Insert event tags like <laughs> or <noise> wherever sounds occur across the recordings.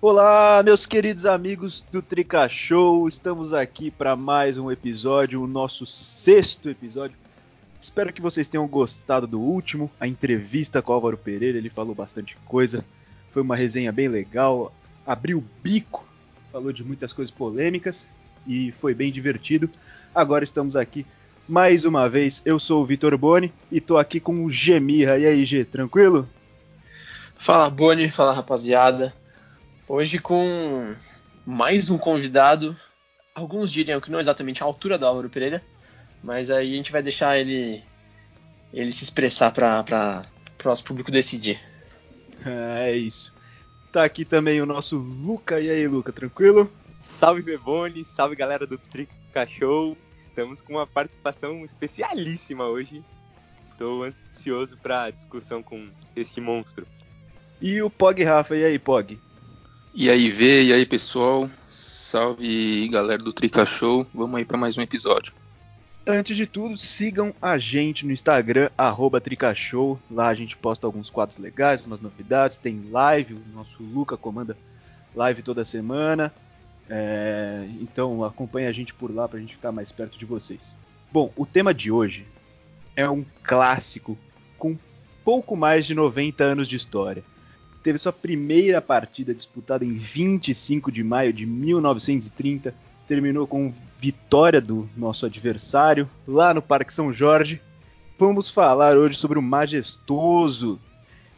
Olá, meus queridos amigos do Trica Show, estamos aqui para mais um episódio, o nosso sexto episódio. Espero que vocês tenham gostado do último, a entrevista com o Álvaro Pereira, ele falou bastante coisa, foi uma resenha bem legal, abriu o bico, falou de muitas coisas polêmicas e foi bem divertido. Agora estamos aqui mais uma vez, eu sou o Vitor Boni e tô aqui com o Gemirra. E aí, G, tranquilo? Fala Boni, fala rapaziada. Hoje com mais um convidado. Alguns diriam que não exatamente a altura do Álvaro Pereira, mas aí a gente vai deixar ele ele se expressar para o nosso público decidir. É isso. Tá aqui também o nosso Luca. E aí, Luca, tranquilo? Salve Bebone, salve galera do Trica Show. Estamos com uma participação especialíssima hoje. Estou ansioso para a discussão com este monstro. E o Pog Rafa, e aí, Pog? E aí, Vê, e aí, pessoal? Salve, galera do Trica Show. Vamos aí para mais um episódio. Antes de tudo, sigam a gente no Instagram, Tricashow. Lá a gente posta alguns quadros legais, umas novidades. Tem live, o nosso Luca comanda live toda semana. É, então acompanhe a gente por lá para a gente ficar mais perto de vocês. Bom, o tema de hoje é um clássico com pouco mais de 90 anos de história teve sua primeira partida disputada em 25 de maio de 1930. Terminou com vitória do nosso adversário lá no Parque São Jorge. Vamos falar hoje sobre o majestoso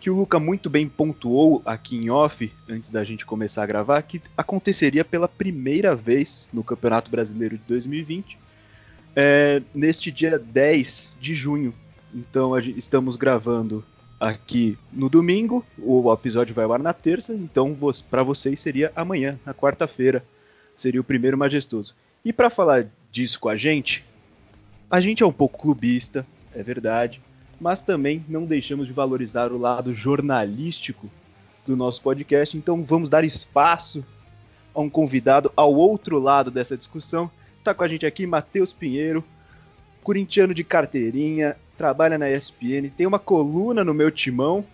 que o Luca muito bem pontuou aqui em off, antes da gente começar a gravar, que aconteceria pela primeira vez no Campeonato Brasileiro de 2020, é, neste dia 10 de junho. Então estamos gravando aqui no domingo, o episódio vai ao ar na terça, então para vocês seria amanhã, na quarta-feira, seria o primeiro majestoso. E para falar disso com a gente, a gente é um pouco clubista, é verdade, mas também não deixamos de valorizar o lado jornalístico do nosso podcast, então vamos dar espaço a um convidado ao outro lado dessa discussão. Está com a gente aqui Matheus Pinheiro, corintiano de carteirinha, trabalha na ESPN, tem uma coluna no meu timão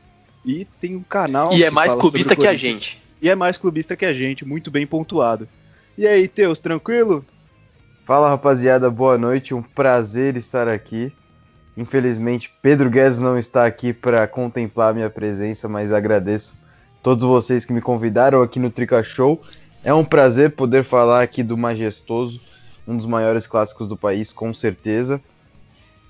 e tem um canal. E é mais clubista que a gente. E é mais clubista que a gente, muito bem pontuado. E aí, Teus, tranquilo? Fala rapaziada, boa noite, um prazer estar aqui. Infelizmente, Pedro Guedes não está aqui para contemplar minha presença, mas agradeço todos vocês que me convidaram aqui no Trica Show. É um prazer poder falar aqui do Majestoso, um dos maiores clássicos do país, com certeza.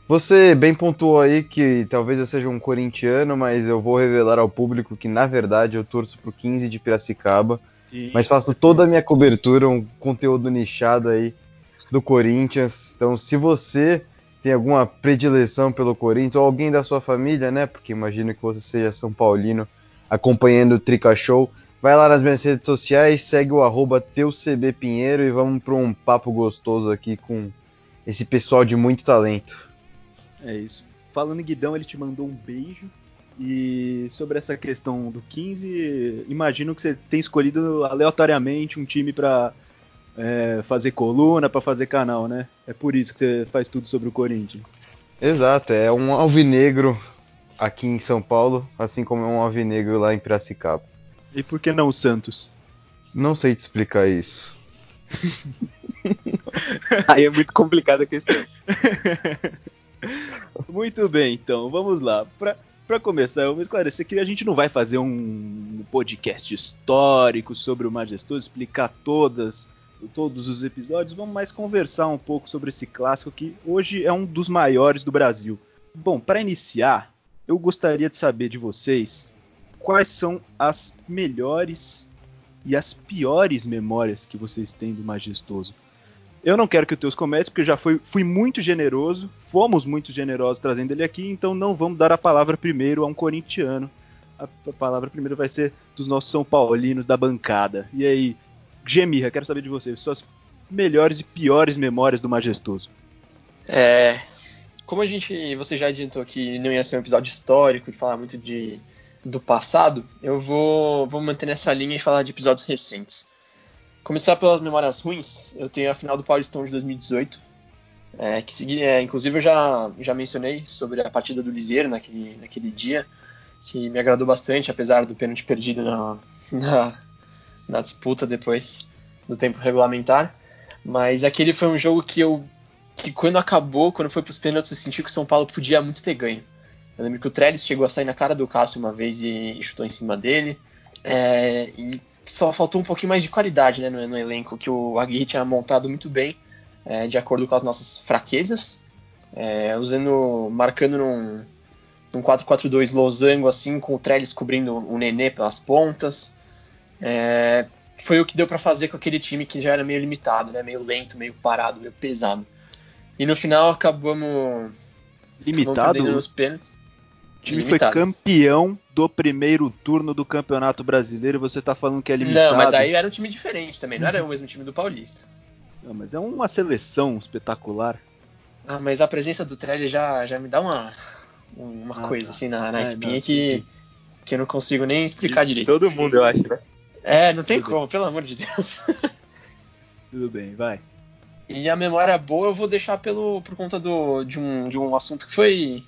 Você bem pontuou aí que talvez eu seja um corintiano, mas eu vou revelar ao público que na verdade eu torço pro 15 de Piracicaba, Sim. mas faço toda a minha cobertura, um conteúdo nichado aí do Corinthians. Então, se você tem alguma predileção pelo Corinthians ou alguém da sua família, né? Porque imagino que você seja São Paulino acompanhando o Trica Show. Vai lá nas minhas redes sociais, segue o arroba teucbpinheiro e vamos para um papo gostoso aqui com esse pessoal de muito talento. É isso. Falando em Guidão, ele te mandou um beijo. E sobre essa questão do 15, imagino que você tem escolhido aleatoriamente um time para é, fazer coluna, para fazer canal, né? É por isso que você faz tudo sobre o Corinthians. Exato, é um alvinegro aqui em São Paulo, assim como é um alvinegro lá em Piracicaba. E por que não o Santos? Não sei te explicar isso. <laughs> Aí é muito complicada a questão. <laughs> Muito bem, então, vamos lá. Para começar, eu vou esclarecer que a gente não vai fazer um podcast histórico sobre o Majestoso, explicar todas, todos os episódios, vamos mais conversar um pouco sobre esse clássico que hoje é um dos maiores do Brasil. Bom, para iniciar, eu gostaria de saber de vocês quais são as melhores e as piores memórias que vocês têm do Majestoso. Eu não quero que o Teus comece, porque já foi, fui muito generoso, fomos muito generosos trazendo ele aqui, então não vamos dar a palavra primeiro a um corintiano. A, a palavra primeiro vai ser dos nossos São Paulinos da bancada. E aí, Gemirra, quero saber de você, suas melhores e piores memórias do Majestoso. É. Como a gente. Você já adiantou que não ia ser um episódio histórico, de falar muito de, do passado, eu vou, vou manter nessa linha e falar de episódios recentes. Começar pelas memórias ruins, eu tenho a final do Paulistão de 2018, é, que segui, é, inclusive eu já, já mencionei sobre a partida do Liseiro naquele, naquele dia, que me agradou bastante, apesar do pênalti perdido na, <laughs> na, na disputa depois do tempo regulamentar. Mas aquele foi um jogo que eu que quando acabou, quando foi para os pênaltis, eu senti que o São Paulo podia muito ter ganho. Eu lembro que o Trellis chegou a sair na cara do Cássio uma vez e, e chutou em cima dele. É, e só faltou um pouquinho mais de qualidade né, no, no elenco, que o Aguirre tinha montado muito bem, é, de acordo com as nossas fraquezas, é, usando, marcando num, num 4-4-2 losango, assim, com o Trellis cobrindo o Nenê pelas pontas. É, foi o que deu para fazer com aquele time que já era meio limitado, né, meio lento, meio parado, meio pesado. E no final acabamos limitado nos pênaltis. O time limitado. foi campeão do primeiro turno do Campeonato Brasileiro e você tá falando que é limitado. Não, mas aí era um time diferente também, não era o mesmo time do Paulista. Não, mas é uma seleção espetacular. Ah, mas a presença do Trelli já, já me dá uma, uma ah, coisa tá. assim na, na é, espinha não, que, que eu não consigo nem explicar de direito. Todo mundo, eu acho, né? É, não tem Tudo como, bem. pelo amor de Deus. <laughs> Tudo bem, vai. E a memória boa eu vou deixar pelo, por conta do, de, um, de um assunto que foi,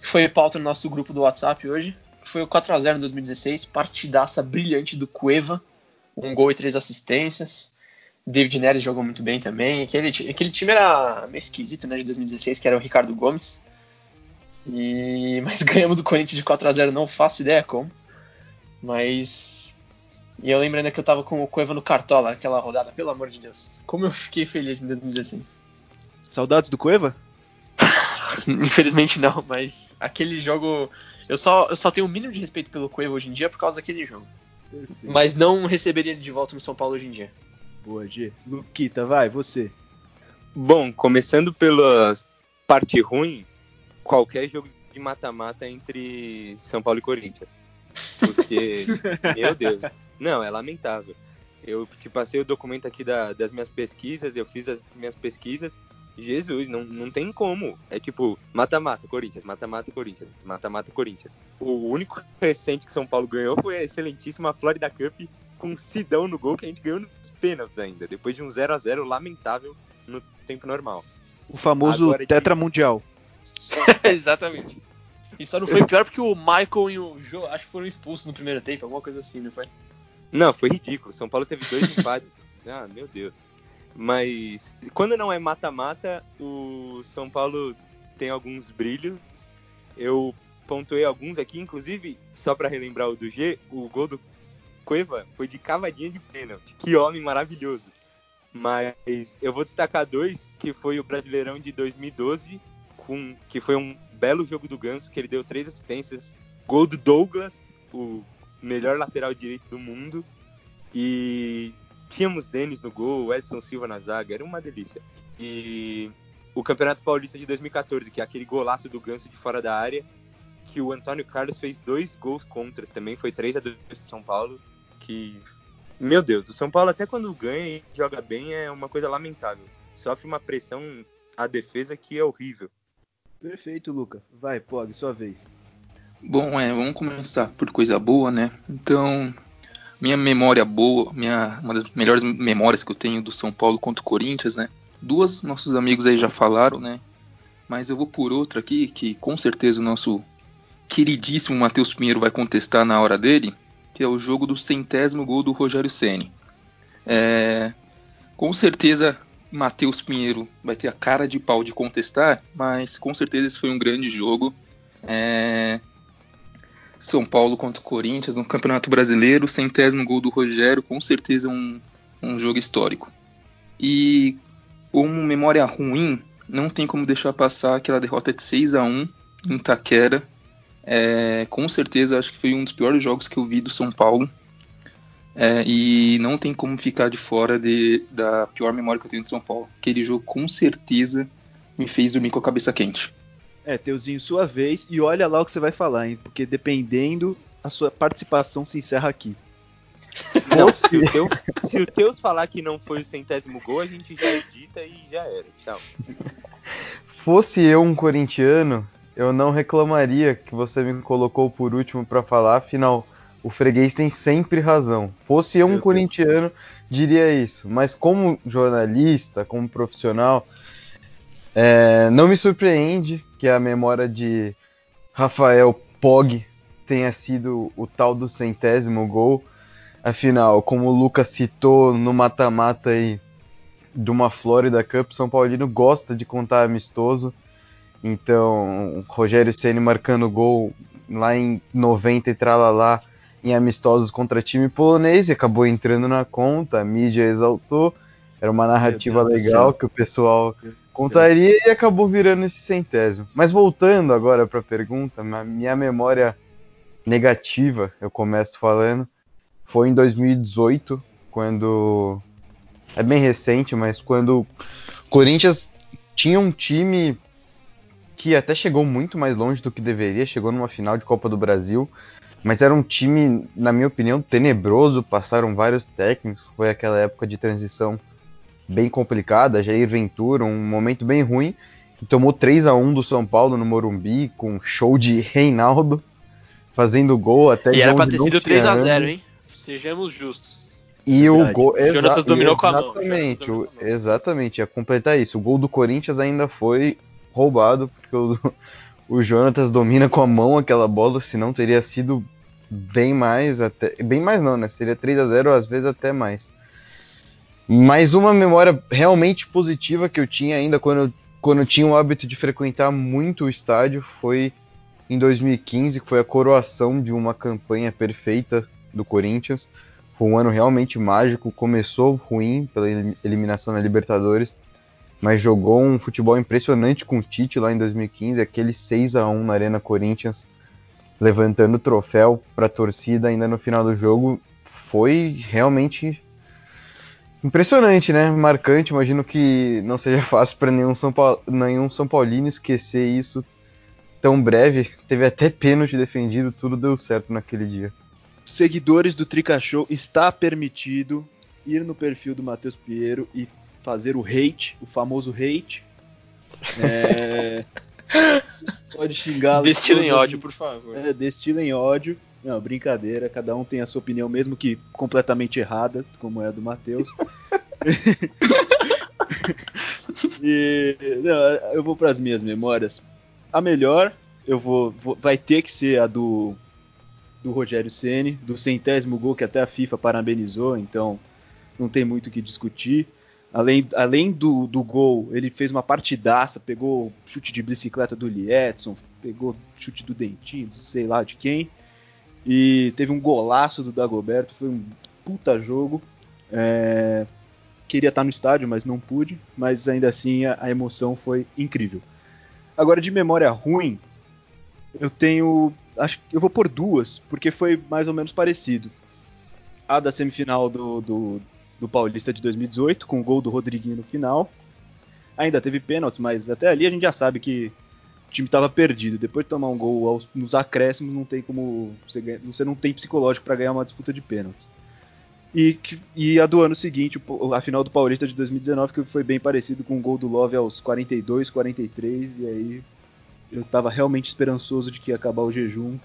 que foi pauta no nosso grupo do WhatsApp hoje. Foi o 4x0 em 2016, partidaça brilhante do Cueva. Um gol e três assistências. David Neres jogou muito bem também. Aquele, aquele time era meio esquisito, né, de 2016, que era o Ricardo Gomes. E, <laughs> mas ganhamos do Corinthians de 4 a 0 não faço ideia como. Mas e eu lembro ainda que eu tava com o Cueva no Cartola aquela rodada, pelo amor de Deus. Como eu fiquei feliz em 2016. Saudades do Cueva? <laughs> Infelizmente não, mas aquele jogo. Eu só, eu só tenho o um mínimo de respeito pelo Cueva hoje em dia por causa daquele jogo. Perfeito. Mas não receberia ele de volta no São Paulo hoje em dia. Boa, G. Luquita, vai, você. Bom, começando pela parte ruim, qualquer jogo de mata-mata entre São Paulo e Corinthians. Porque, <laughs> meu Deus. Não, é lamentável. Eu te passei o documento aqui da, das minhas pesquisas, eu fiz as minhas pesquisas. Jesus, não, não tem como. É tipo, mata-mata, Corinthians, mata-mata, Corinthians, mata-mata, Corinthians. O único recente que São Paulo ganhou foi a excelentíssima Florida Cup com Sidão no gol, que a gente ganhou nos pênaltis ainda, depois de um 0 a 0 lamentável no tempo normal. O famoso Agora, Tetra de... Mundial. <laughs> Exatamente. E só não foi pior porque o Michael e o Joe acho que foram expulsos no primeiro tempo, alguma coisa assim, não foi? Não, foi ridículo. São Paulo teve dois <laughs> empates. Ah, meu Deus. Mas quando não é mata-mata, o São Paulo tem alguns brilhos. Eu pontuei alguns aqui, inclusive, só para relembrar o do G, o gol do Cueva foi de cavadinha de pênalti. Que homem maravilhoso. Mas eu vou destacar dois, que foi o Brasileirão de 2012, com, que foi um belo jogo do Ganso, que ele deu três assistências. Gol do Douglas, o melhor lateral direito do mundo. E tínhamos Denis no gol, Edson Silva na zaga, era uma delícia. E o Campeonato Paulista de 2014, que é aquele golaço do Ganso de fora da área, que o Antônio Carlos fez dois gols contra também, foi 3 a 2 para São Paulo, que meu Deus, o São Paulo até quando ganha e joga bem é uma coisa lamentável. Sofre uma pressão a defesa que é horrível. Perfeito, Luca. Vai, Pog, sua vez. Bom, é, vamos começar por coisa boa, né? Então, minha memória boa, minha, uma das melhores memórias que eu tenho do São Paulo contra o Corinthians, né? Duas nossos amigos aí já falaram, né? Mas eu vou por outra aqui, que com certeza o nosso queridíssimo Matheus Pinheiro vai contestar na hora dele, que é o jogo do centésimo gol do Rogério Ceni. É, com certeza Matheus Pinheiro vai ter a cara de pau de contestar, mas com certeza esse foi um grande jogo. É, são Paulo contra o Corinthians no Campeonato Brasileiro, centésimo gol do Rogério, com certeza um, um jogo histórico. E como memória ruim, não tem como deixar passar aquela derrota de 6 a 1 em Itaquera. É, com certeza acho que foi um dos piores jogos que eu vi do São Paulo. É, e não tem como ficar de fora de, da pior memória que eu tenho do São Paulo. Aquele jogo com certeza me fez dormir com a cabeça quente. É, Teuzinho, sua vez. E olha lá o que você vai falar, hein? Porque dependendo, a sua participação se encerra aqui. <laughs> Não, se, o Teus, <laughs> se o Teus falar que não foi o centésimo gol, a gente já edita e já era. Tchau. Fosse eu um corintiano, eu não reclamaria que você me colocou por último para falar, afinal, o freguês tem sempre razão. Fosse eu um corintiano, diria isso. Mas como jornalista, como profissional, é, não me surpreende que a memória de Rafael Pog tenha sido o tal do centésimo gol. Afinal, como o Lucas citou no mata-mata aí de uma Florida Cup, São Paulino gosta de contar amistoso. Então, Rogério Ceni marcando gol lá em 90 e tralalá em amistosos contra time polonês e acabou entrando na conta, a mídia exaltou. Era uma narrativa legal que o pessoal contaria e acabou virando esse centésimo. Mas voltando agora para a pergunta, minha memória negativa, eu começo falando, foi em 2018, quando é bem recente, mas quando o Corinthians tinha um time que até chegou muito mais longe do que deveria, chegou numa final de Copa do Brasil, mas era um time, na minha opinião, tenebroso, passaram vários técnicos, foi aquela época de transição bem complicada, Jair Ventura, um momento bem ruim, e tomou 3 a 1 do São Paulo no Morumbi, com show de Reinaldo, fazendo gol até E era pra ter sido 3 a 0 hein? Sejamos justos. E o gol. O Jonatas dominou com a mão. Exatamente, o, exatamente, ia completar isso. O gol do Corinthians ainda foi roubado, porque o, <laughs> o Jonatas domina com a mão aquela bola, senão teria sido bem mais, até. Bem mais não, né? Seria 3 a 0 às vezes até mais. Mas uma memória realmente positiva que eu tinha ainda quando, quando eu tinha o hábito de frequentar muito o estádio foi em 2015, que foi a coroação de uma campanha perfeita do Corinthians. Foi um ano realmente mágico, começou ruim pela eliminação na Libertadores, mas jogou um futebol impressionante com o Tite lá em 2015, aquele 6 a 1 na Arena Corinthians, levantando o troféu para a torcida ainda no final do jogo, foi realmente impressionante, né? Marcante. Imagino que não seja <laughs> fácil para nenhum São, Paulo, nenhum São Paulino esquecer isso tão breve. Teve até pênalti defendido, tudo deu certo naquele dia. Seguidores do Trica Show, está permitido ir no perfil do Matheus Pinheiro e fazer o hate, o famoso hate. É... <laughs> Pode xingar. Destilem ódio, por favor. É, destilem ódio. Não, brincadeira, cada um tem a sua opinião, mesmo que completamente errada, como é a do Matheus. <laughs> e, não, eu vou para as minhas memórias. A melhor, eu vou, vou, vai ter que ser a do do Rogério Ceni, do centésimo gol que até a FIFA parabenizou, então não tem muito o que discutir. Além, além do, do gol, ele fez uma partidaça, pegou chute de bicicleta do Liedson, pegou chute do Dentinho, sei lá de quem, e teve um golaço do Dagoberto, foi um puta jogo. É, queria estar no estádio, mas não pude, mas ainda assim a, a emoção foi incrível. Agora, de memória ruim, eu tenho. Acho que eu vou por duas, porque foi mais ou menos parecido. A da semifinal do, do, do Paulista de 2018, com o gol do Rodriguinho no final. Ainda teve pênalti, mas até ali a gente já sabe que o time estava perdido. Depois de tomar um gol aos, nos acréscimos, não tem como. Você, ganha, você não tem psicológico para ganhar uma disputa de pênaltis. E, e a do ano seguinte, a final do Paulista de 2019, que foi bem parecido com o gol do Love aos 42, 43, e aí eu estava realmente esperançoso de que ia acabar o jejum.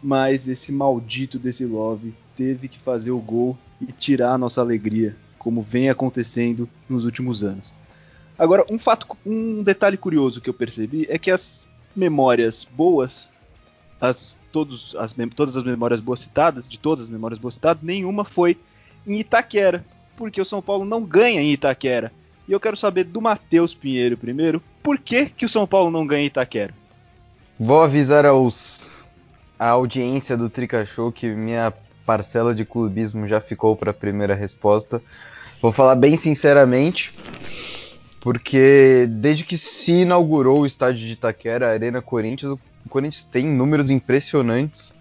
Mas esse maldito desse Love teve que fazer o gol e tirar a nossa alegria, como vem acontecendo nos últimos anos. Agora, um fato, um detalhe curioso que eu percebi é que as memórias boas, as, todos, as, todas as memórias boas citadas, de todas as memórias boas citadas, nenhuma foi em Itaquera, porque o São Paulo não ganha em Itaquera. E eu quero saber do Matheus Pinheiro primeiro, por que, que o São Paulo não ganha em Itaquera? Vou avisar aos a audiência do Trica Show que minha parcela de clubismo já ficou para a primeira resposta. Vou falar bem sinceramente, porque desde que se inaugurou o estádio de Itaquera, a Arena Corinthians, o Corinthians tem números impressionantes.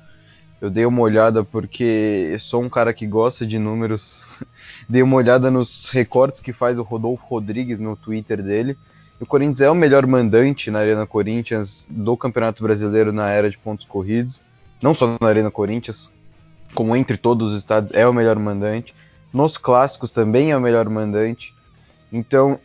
Eu dei uma olhada porque sou um cara que gosta de números. <laughs> dei uma olhada nos recortes que faz o Rodolfo Rodrigues no Twitter dele. O Corinthians é o melhor mandante na Arena Corinthians do Campeonato Brasileiro na era de pontos corridos. Não só na Arena Corinthians, como entre todos os estados, é o melhor mandante. Nos clássicos também é o melhor mandante. Então,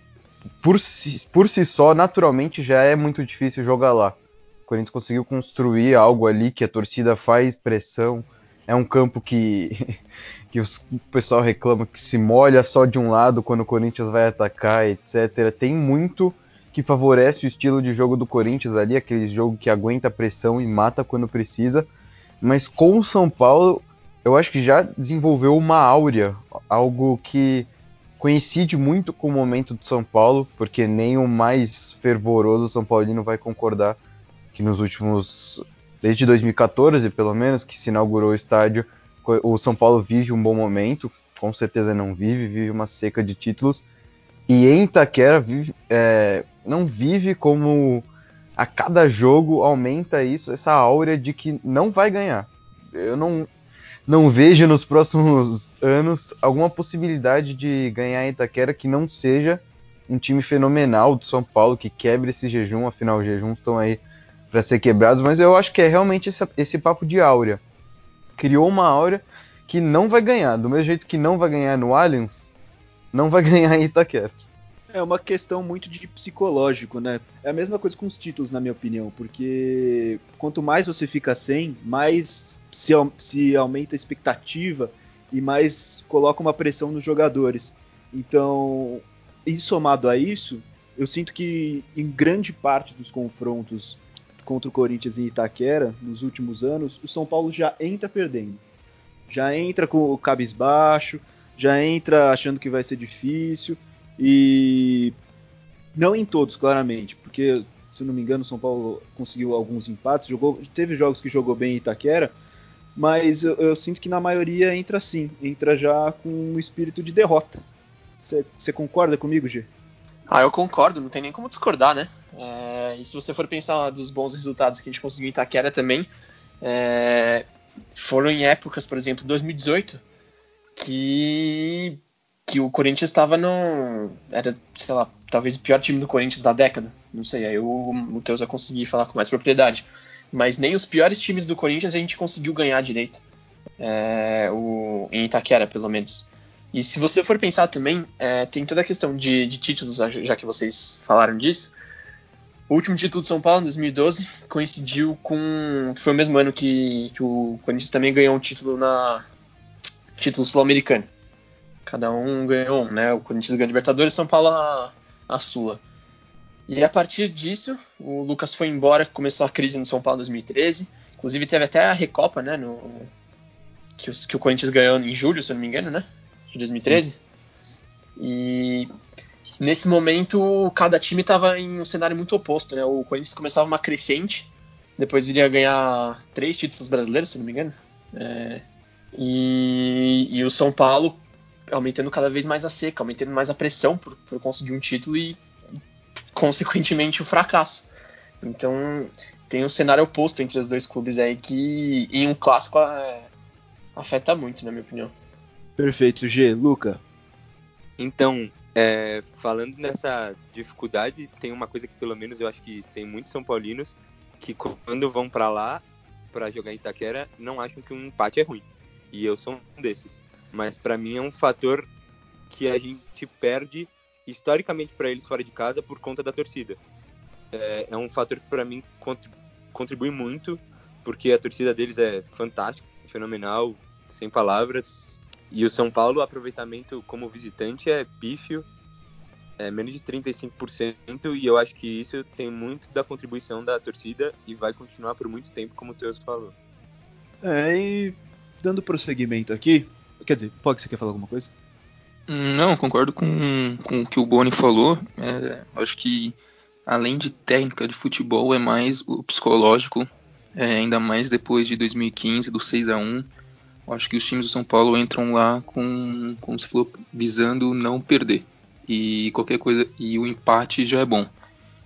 por si, por si só, naturalmente já é muito difícil jogar lá. O Corinthians conseguiu construir algo ali que a torcida faz pressão. É um campo que, <laughs> que os, o pessoal reclama que se molha só de um lado quando o Corinthians vai atacar, etc. Tem muito que favorece o estilo de jogo do Corinthians ali, aquele jogo que aguenta a pressão e mata quando precisa. Mas com o São Paulo, eu acho que já desenvolveu uma áurea, algo que coincide muito com o momento do São Paulo, porque nem o mais fervoroso São Paulino vai concordar que nos últimos desde 2014, pelo menos, que se inaugurou o estádio, o São Paulo vive um bom momento, com certeza não vive, vive uma seca de títulos. E em Itaquera vive, é, não vive como a cada jogo aumenta isso, essa áurea de que não vai ganhar. Eu não, não vejo nos próximos anos alguma possibilidade de ganhar em Itaquera que não seja um time fenomenal do São Paulo que quebre esse jejum, afinal os jejuns estão aí para ser quebrados, mas eu acho que é realmente esse, esse papo de áurea. Criou uma áurea que não vai ganhar, do mesmo jeito que não vai ganhar no Allianz, não vai <laughs> ganhar em Itaquera. É uma questão muito de psicológico, né? É a mesma coisa com os títulos, na minha opinião, porque quanto mais você fica sem, mais se, se aumenta a expectativa e mais coloca uma pressão nos jogadores. Então, e somado a isso, eu sinto que em grande parte dos confrontos contra o Corinthians em Itaquera, nos últimos anos, o São Paulo já entra perdendo. Já entra com o cabisbaixo, já entra achando que vai ser difícil. E não em todos, claramente, porque se não me engano, o São Paulo conseguiu alguns empates, jogou, teve jogos que jogou bem em Itaquera, mas eu, eu sinto que na maioria entra assim, entra já com um espírito de derrota. Você concorda comigo, G? Ah, eu concordo, não tem nem como discordar, né? É, e se você for pensar dos bons resultados que a gente conseguiu em Itaquera também, é, foram em épocas, por exemplo, 2018, que que o Corinthians estava no. Era, sei lá, talvez o pior time do Corinthians da década. Não sei, aí o, o Teus vai conseguir falar com mais propriedade. Mas nem os piores times do Corinthians a gente conseguiu ganhar direito. É, o, em Itaquera, pelo menos. E se você for pensar também, é, tem toda a questão de, de, títulos, já que vocês falaram disso. O último título de São Paulo, em 2012, coincidiu com. que foi o mesmo ano que, que o Corinthians também ganhou um título na. título sul-americano. Cada um ganhou um, né? O Corinthians ganhou a Libertadores, São Paulo a, a Sula. E a partir disso, o Lucas foi embora, começou a crise no São Paulo em 2013. Inclusive teve até a Recopa, né? No, que, os, que o Corinthians ganhou em julho, se eu não me engano, né? De 2013. Sim. E nesse momento, cada time estava em um cenário muito oposto, né? O Corinthians começava uma crescente, depois viria a ganhar três títulos brasileiros, se eu não me engano. É, e, e o São Paulo aumentando cada vez mais a seca, aumentando mais a pressão por, por conseguir um título e, consequentemente, o fracasso. Então, tem um cenário oposto entre os dois clubes aí que, em um clássico, é, afeta muito, na minha opinião. Perfeito, G. Luca? Então, é, falando nessa dificuldade, tem uma coisa que pelo menos eu acho que tem muitos São Paulinos que quando vão para lá para jogar em Itaquera não acham que um empate é ruim. E eu sou um desses mas para mim é um fator que a gente perde historicamente para eles fora de casa por conta da torcida. É, é um fator que para mim contribui muito, porque a torcida deles é fantástica, fenomenal, sem palavras. E o São Paulo, o aproveitamento como visitante é pífio, é menos de 35%, e eu acho que isso tem muito da contribuição da torcida e vai continuar por muito tempo, como o Teus falou. É, e dando prosseguimento aqui, Quer dizer, pode você quer falar alguma coisa? Não, concordo com, com o que o Boni falou. É, acho que além de técnica de futebol, é mais o psicológico, é, ainda mais depois de 2015, do 6 a 1 Acho que os times do São Paulo entram lá com, como você falou, visando não perder. E qualquer coisa. E o empate já é bom.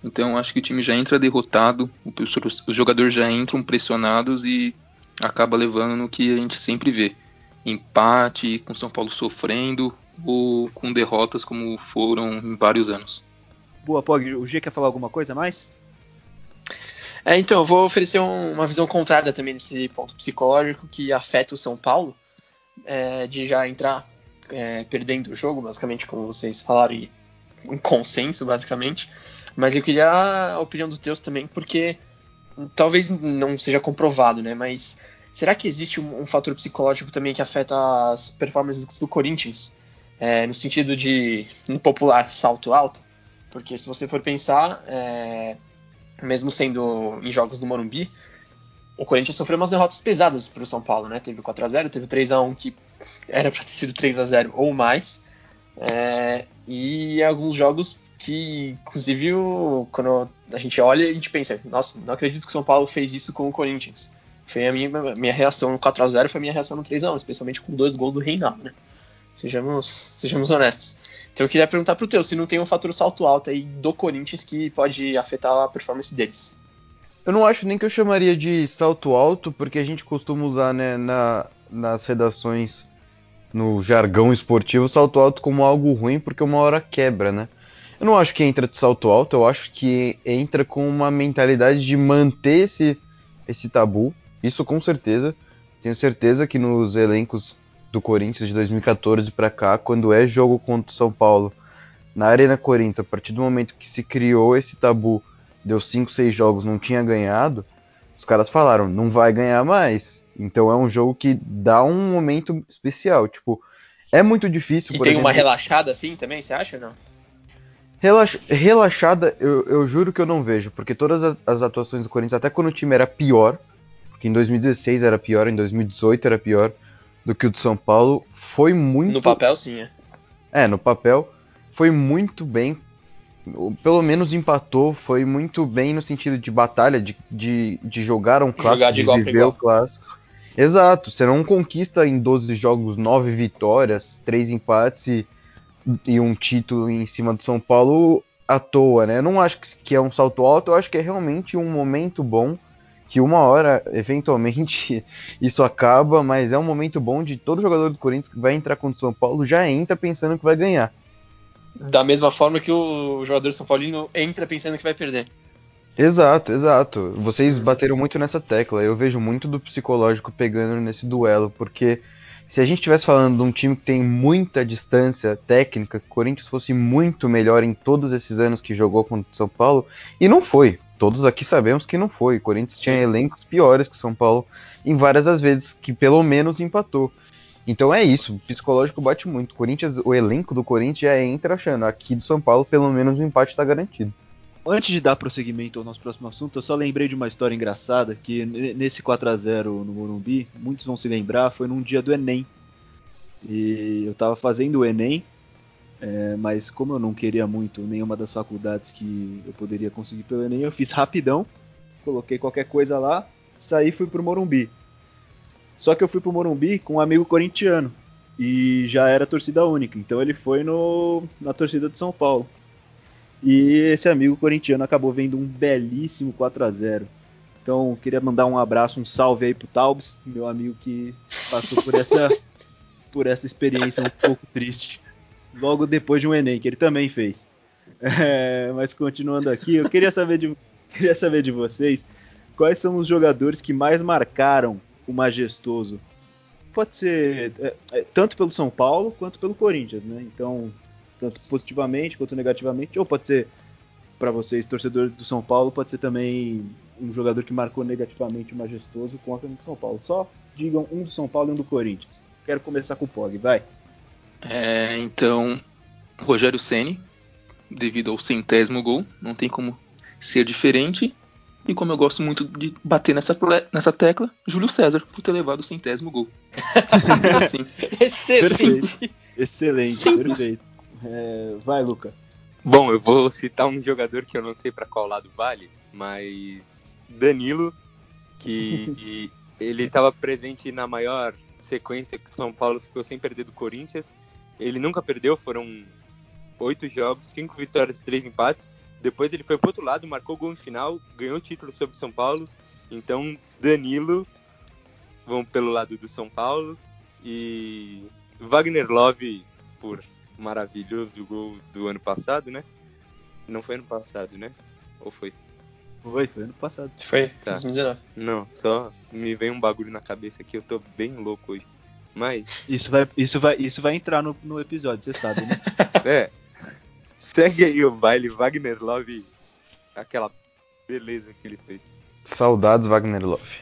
Então acho que o time já entra derrotado, os jogadores já entram pressionados e acaba levando no que a gente sempre vê empate, com São Paulo sofrendo ou com derrotas como foram em vários anos. Boa, Pog, o G quer falar alguma coisa a mais? É, então, eu vou oferecer um, uma visão contrária também nesse ponto psicológico que afeta o São Paulo, é, de já entrar é, perdendo o jogo, basicamente, como vocês falaram, e um consenso, basicamente. Mas eu queria a opinião do Teus também, porque talvez não seja comprovado, né? Mas Será que existe um, um fator psicológico também que afeta as performances do, do Corinthians? É, no sentido de, no popular, salto alto? Porque se você for pensar, é, mesmo sendo em jogos do Morumbi, o Corinthians sofreu umas derrotas pesadas pro São Paulo, né? Teve o 4x0, teve o 3x1 que era pra ter sido 3x0 ou mais. É, e alguns jogos que, inclusive, o, quando a gente olha, a gente pensa, nossa, não acredito que o São Paulo fez isso com o Corinthians. Foi a minha, minha reação no 4x0, foi a minha reação no 3x1, especialmente com dois gols do Reinaldo, né? Sejamos, sejamos honestos. Então eu queria perguntar pro teu, se não tem um fator salto alto aí do Corinthians que pode afetar a performance deles. Eu não acho nem que eu chamaria de salto alto, porque a gente costuma usar né, na, nas redações, no jargão esportivo, salto alto como algo ruim, porque uma hora quebra, né? Eu não acho que entra de salto alto, eu acho que entra com uma mentalidade de manter esse, esse tabu, isso com certeza. Tenho certeza que nos elencos do Corinthians de 2014 para cá, quando é jogo contra o São Paulo na Arena Corinthians, a partir do momento que se criou esse tabu, deu 5, 6 jogos, não tinha ganhado, os caras falaram, não vai ganhar mais. Então é um jogo que dá um momento especial. Tipo, é muito difícil. E tem exemplo, uma relaxada assim também, você acha ou não? Relax, relaxada, eu, eu, juro que eu não vejo, porque todas as, as, atuações do Corinthians, até quando o time era pior, porque em 2016 era pior, em 2018 era pior, do que o de São Paulo. Foi muito. No papel, sim, é. É, no papel. Foi muito bem. Pelo menos empatou. Foi muito bem no sentido de batalha, de, de, de jogar um clássico. Jogar de, igual viver igual. o clássico. Exato. Você não conquista em 12 jogos 9 vitórias, 3 empates e, e um título em cima do São Paulo à toa, né? Eu não acho que é um salto alto, eu acho que é realmente um momento bom que uma hora, eventualmente, <laughs> isso acaba, mas é um momento bom de todo jogador do Corinthians que vai entrar contra o São Paulo já entra pensando que vai ganhar. Da mesma forma que o jogador São Paulino entra pensando que vai perder. Exato, exato. Vocês bateram muito nessa tecla. Eu vejo muito do psicológico pegando nesse duelo, porque se a gente estivesse falando de um time que tem muita distância técnica, que o Corinthians fosse muito melhor em todos esses anos que jogou contra o São Paulo, e não foi todos aqui sabemos que não foi. O Corinthians tinha elencos piores que São Paulo em várias das vezes, que pelo menos empatou. Então é isso, o psicológico bate muito. O Corinthians, o elenco do Corinthians já entra achando, aqui do São Paulo pelo menos o empate está garantido. Antes de dar prosseguimento ao nosso próximo assunto, eu só lembrei de uma história engraçada que nesse 4 a 0 no Morumbi, muitos vão se lembrar, foi num dia do Enem. E eu estava fazendo o Enem é, mas como eu não queria muito nenhuma das faculdades que eu poderia conseguir pelo Enem, eu fiz rapidão, coloquei qualquer coisa lá, saí e fui pro Morumbi. Só que eu fui pro Morumbi com um amigo corintiano e já era torcida única, então ele foi no, na torcida de São Paulo. E esse amigo corintiano acabou vendo um belíssimo 4 a 0 Então queria mandar um abraço, um salve aí pro Taubes, meu amigo que passou por essa, <laughs> por essa experiência um pouco triste logo depois de um Enem, que ele também fez. <laughs> É, mas continuando aqui, eu queria saber, de, <laughs> queria saber de vocês quais são os jogadores que mais marcaram o majestoso. Pode ser é, é, tanto pelo São Paulo quanto pelo Corinthians, né? Então, tanto positivamente quanto negativamente, ou pode ser para vocês, torcedores do São Paulo, pode ser também um jogador que marcou negativamente o majestoso com do São Paulo. Só digam um do São Paulo e um do Corinthians. Quero começar com o Pog, vai. É, então, Rogério Ceni, devido ao centésimo gol, não tem como ser diferente. E como eu gosto muito de bater nessa, nessa tecla, Júlio César, por ter levado o centésimo gol. <laughs> assim. Excelente. Excelente, Sim. perfeito. É, vai, Luca. Bom, eu vou citar um jogador que eu não sei para qual lado vale, mas Danilo, que <laughs> ele estava presente na maior sequência que o São Paulo ficou sem perder do Corinthians. Ele nunca perdeu, foram oito jogos, cinco vitórias, três empates. Depois ele foi pro outro lado, marcou gol no final, ganhou o título sobre o São Paulo. Então, Danilo, vamos pelo lado do São Paulo. E Wagner Love, por maravilhoso gol do ano passado, né? Não foi ano passado, né? Ou foi? Foi, foi ano passado. Foi, tá. 2019. Não, só me vem um bagulho na cabeça que eu tô bem louco hoje. Mas. Isso vai, isso vai, isso vai entrar no, no episódio, você sabe, né? <laughs> é. Segue aí o baile Wagner Love, aquela beleza que ele fez. Saudades Wagner Love.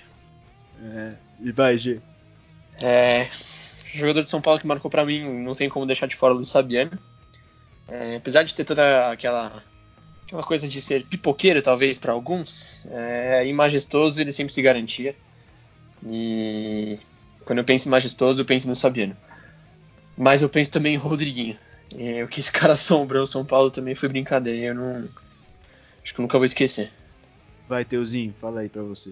É, e vai, G. É, jogador de São Paulo que marcou para mim, não tem como deixar de fora o Luiz Fabiano. É, apesar de ter toda aquela aquela coisa de ser pipoqueiro, talvez, para alguns, é, e majestoso ele sempre se garantia. E quando eu penso em majestoso, eu penso no Fabiano. Mas eu penso também em Rodriguinho. E o que esse <laughs> cara assombrou o São Paulo também foi brincadeira. Eu não. Acho que eu nunca vou esquecer. Vai, Teuzinho, fala aí pra você.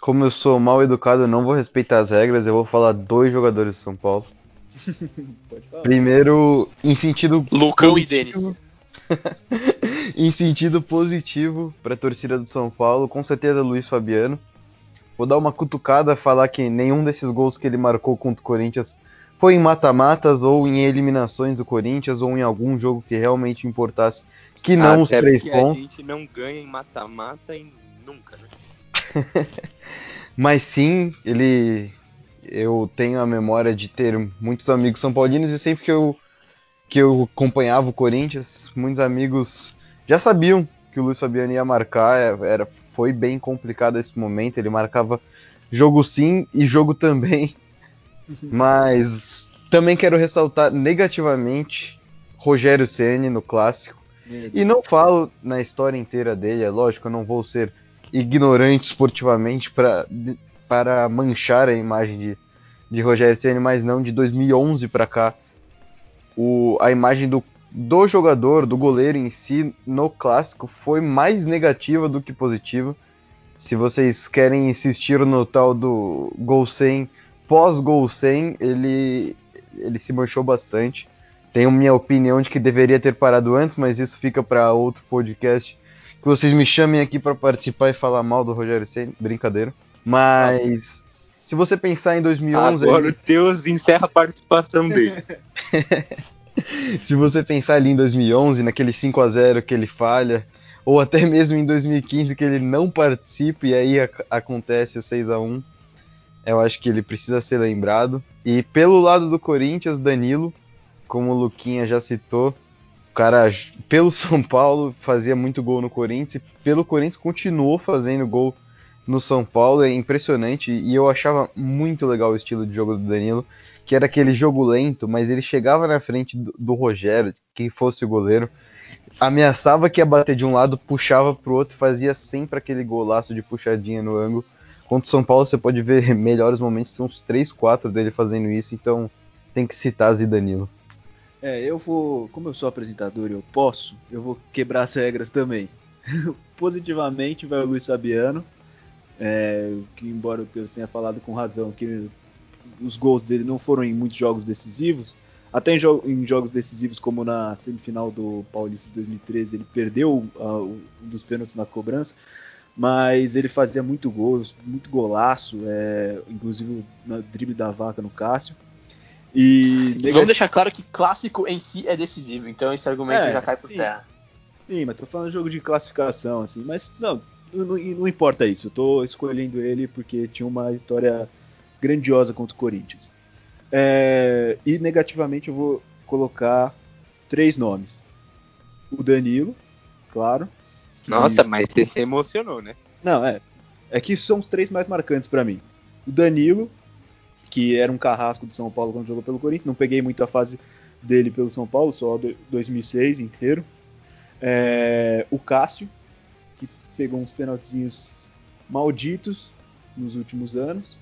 Como eu sou mal educado, eu não vou respeitar as regras, eu vou falar dois jogadores do São Paulo. <laughs> Pode falar. Primeiro, em sentido Lucão e positivo- <laughs> em sentido positivo para a torcida do São Paulo, com certeza Luiz Fabiano. Vou dar uma cutucada, falar que nenhum desses gols que ele marcou contra o Corinthians foi em mata-matas ou em eliminações do Corinthians ou em algum jogo que realmente importasse, que não os Até três porque pontos. a gente não ganha em mata-mata em nunca, né? <laughs> Mas sim, ele. Eu tenho a memória de ter muitos amigos são paulinos e sempre que eu, que eu acompanhava o Corinthians, muitos amigos já sabiam que o Luiz Fabiano ia marcar. é- Era, foi bem complicado esse momento. Ele marcava jogo sim e jogo também. Mas também quero ressaltar negativamente Rogério Ceni no clássico. E não falo na história inteira dele, é lógico, eu não vou ser ignorante esportivamente pra, de- para manchar a imagem de, de Rogério Ceni, mas não de 2011 para cá. O, a imagem do, do jogador, do goleiro em si, no clássico foi mais negativa do que positiva. Se vocês querem insistir no tal do gol 100, pós-gol 100, ele, ele se manchou bastante. Tenho minha opinião de que deveria ter parado antes, mas isso fica para outro podcast. Que vocês me chamem aqui para participar e falar mal do Rogério Ceni, brincadeira. Mas se você pensar em 2011, Agora ali- o Deus encerra a participação dele. <laughs> <laughs> se você pensar ali em 2011, naquele 5 a 0 que ele falha, ou até mesmo em 2015 que ele não participa e aí ac- acontece o 6 a 1, eu acho que ele precisa ser lembrado. E pelo lado do Corinthians, Danilo, como o Luquinha já citou, o cara pelo <laughs> São Paulo fazia muito gol no Corinthians e pelo Corinthians continuou fazendo gol no São Paulo, é impressionante e eu achava muito legal o estilo de jogo do Danilo, que era aquele jogo lento, mas ele chegava na frente do, do Rogério, que fosse o goleiro, ameaçava que ia bater de um lado, puxava pro outro, fazia sempre aquele golaço de puxadinha no ângulo. Contra o São Paulo você pode ver <laughs> melhores momentos, são uns 3, 4 dele fazendo isso, então tem que citar Zidanilo. É, eu vou, como eu sou apresentador e eu posso, eu vou quebrar as regras também. <laughs> Positivamente vai o Luiz Fabiano, é, que embora o Teus tenha falado com razão que os gols dele não foram em muitos jogos decisivos, até em, jo- em jogos decisivos como na semifinal do Paulista de 2013 ele perdeu o- um dos pênaltis na cobrança, mas ele fazia muito gols, muito golaço, é, inclusive na drible da vaca no Cássio. E E vamos deixar claro que clássico em si é decisivo, então esse argumento É, já cai por sim. terra. Sim, mas tô falando de jogo de classificação, assim, mas não, não, não importa isso. Eu tô escolhendo ele porque tinha uma história grandiosa contra o Corinthians. É, e negativamente eu vou colocar três nomes. O Danilo, claro. que- Nossa, mas você se emocionou, né? Não, é. É que são os três mais marcantes pra mim. O Danilo, que era um carrasco do São Paulo quando jogou pelo Corinthians. Não peguei muito a fase dele pelo São Paulo, só do- 2006 inteiro. É, o Cássio, que pegou uns penaltizinhos malditos nos últimos anos.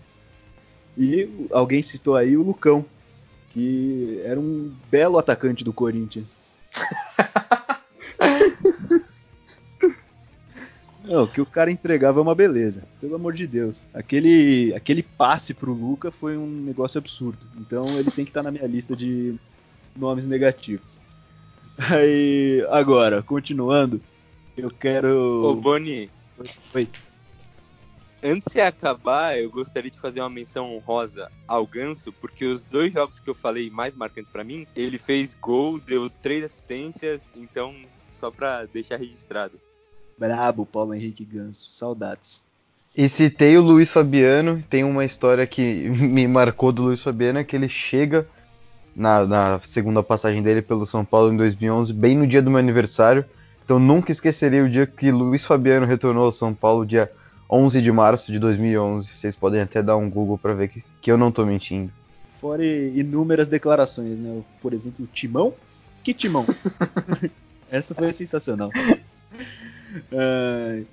E alguém citou aí o Lucão, que era um belo atacante do Corinthians. <laughs> Não, o que o cara entregava é uma beleza, pelo amor de Deus. Aquele, aquele passe pro Luca foi um negócio absurdo. Então ele tem que estar na minha lista de nomes negativos. Aí, agora, continuando, eu quero. Ô, Boni, Oi. Antes de acabar, eu gostaria de fazer uma menção honrosa ao Ganso, porque os dois jogos que eu falei mais marcantes pra mim, ele fez gol, deu três assistências, então só pra deixar registrado. Brabo, Paulo Henrique Ganso, saudades. E citei o Luiz Fabiano, tem uma história que <laughs> me marcou do Luiz Fabiano, é que ele chega na, na segunda passagem dele pelo São Paulo em 2011, bem no dia do meu aniversário. Então nunca esquecerei o dia que Luiz Fabiano retornou ao São Paulo, dia 11 de março de 2011. Vocês podem até dar um Google para ver que, que eu não tô mentindo. Fora inúmeras declarações, né? Por exemplo, o Timão? Que Timão? <laughs> Essa foi sensacional. Ai,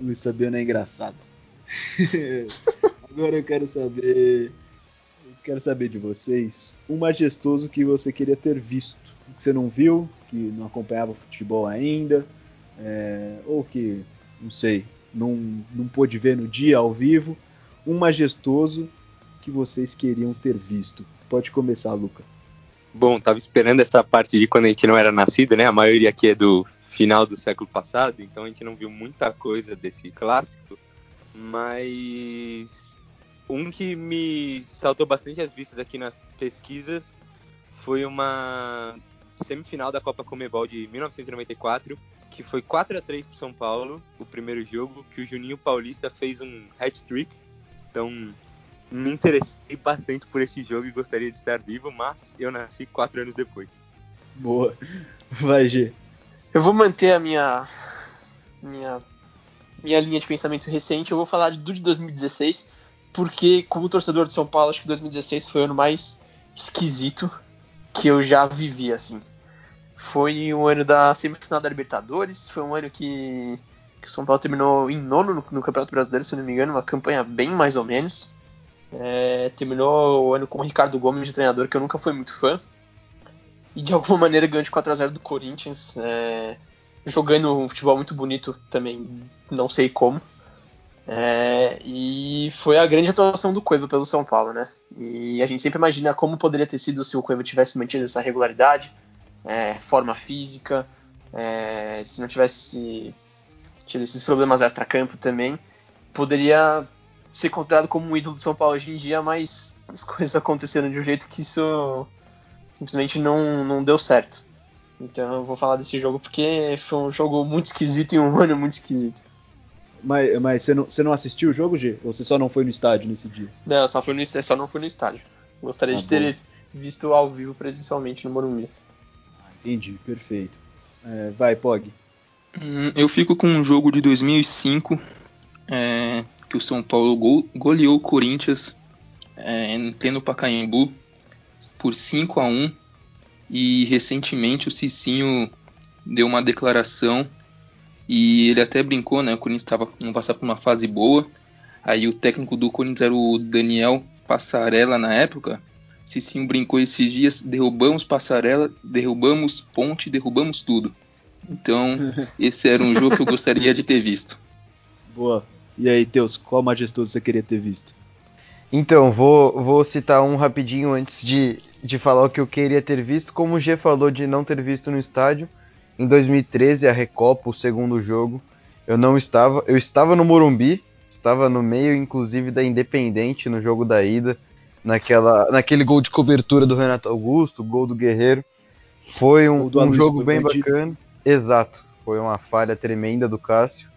Luiz Fabiano é engraçado. <laughs> Agora eu quero saber. Eu quero saber de vocês um majestoso que você queria ter visto. Que você não viu, que não acompanhava futebol ainda, é, ou que, não sei, não, não pôde ver no dia ao vivo. Um majestoso que vocês queriam ter visto. Pode começar, Luca. Bom, tava esperando essa parte de quando a gente não era nascido, né? A maioria aqui é do final do século passado, então a gente não viu muita coisa desse clássico, mas um que me saltou bastante as vistas aqui nas pesquisas foi uma semifinal da Copa Comebol de 1994, que foi 4 a 3 para São Paulo, o primeiro jogo, que o Juninho Paulista fez um hat-trick. Então, me interessei bastante por esse jogo e gostaria de estar vivo, mas eu nasci quatro anos depois. Boa. Vai, G. Eu vou manter a minha minha minha linha de pensamento recente. Eu vou falar do de 2016, porque como torcedor de São Paulo, acho que 2016 foi o ano mais esquisito que eu já vivi assim. Foi um ano da semifinal da Libertadores, foi um ano que, que o São Paulo terminou em nono no, no Campeonato Brasileiro, se não me engano, uma campanha bem mais ou menos. É, terminou o ano com o Ricardo Gomes de treinador, que eu nunca fui muito fã. E de alguma maneira ganhou de 4 a 0 do Corinthians. É, jogando um futebol muito bonito também, não sei como. É, e foi a grande atuação do Cueva pelo São Paulo, né? E a gente sempre imagina como poderia ter sido se o Cueva tivesse mantido essa regularidade, é, forma física, é, se não tivesse tido esses problemas extra-campo também, poderia ser considerado como um ídolo do São Paulo hoje em dia, mas <laughs> as coisas aconteceram de um jeito que isso simplesmente não, não deu certo. Então eu vou falar desse jogo porque foi um jogo muito esquisito e um <laughs> ano muito esquisito. Mas, mas você, não, você não assistiu o jogo, G? Ou você só não foi no estádio nesse dia? Não, só, fui no, só não fui no estádio. Gostaria Ah, de ter boa. visto ao vivo presencialmente no Morumbi. Entendi, perfeito. É, vai, Pog. Hum, Eu fico com um jogo de 2005 é, que o São Paulo go- goleou o Corinthians é, pleno Pacaembu por 5 a 1 e recentemente o Cicinho deu uma declaração e ele até brincou, né? O Corinthians estava não passar por uma fase boa. Aí o técnico do Corinthians era o Daniel Passarella na época. Cicinho brincou esses dias, derrubamos Passarella, derrubamos Ponte, derrubamos tudo. Então, <laughs> esse era um jogo que eu gostaria de ter visto. Boa. E aí, Teus, qual majestoso você queria ter visto? Então, vou, vou citar um rapidinho antes de, de falar o que eu queria ter visto. Como o G falou de não ter visto no estádio, em 2013, a Recopa, o segundo jogo, eu não estava. Eu estava no Morumbi, estava no meio, inclusive, da Independente no jogo da ida, naquela, naquele gol de cobertura do Renato Augusto, gol do Guerreiro. Foi um, um jogo bem bandido. bacana. Exato, foi uma falha tremenda do Cássio.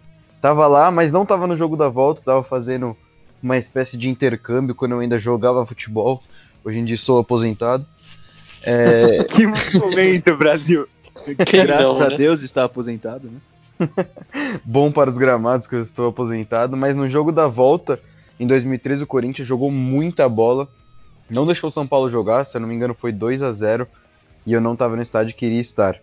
Tava lá, mas não tava no jogo da volta, tava fazendo uma espécie de intercâmbio quando eu ainda jogava futebol. Hoje em dia sou aposentado. É, <laughs> Que momento, Brasil! <laughs> Graças não, a né? Deus está aposentado, né? <laughs> bom para os gramados que eu estou aposentado, mas no jogo da volta, em 2013, o Corinthians jogou muita bola. Não deixou o São Paulo jogar, se eu não me engano, foi 2 a 0 e eu não estava no estádio e queria estar.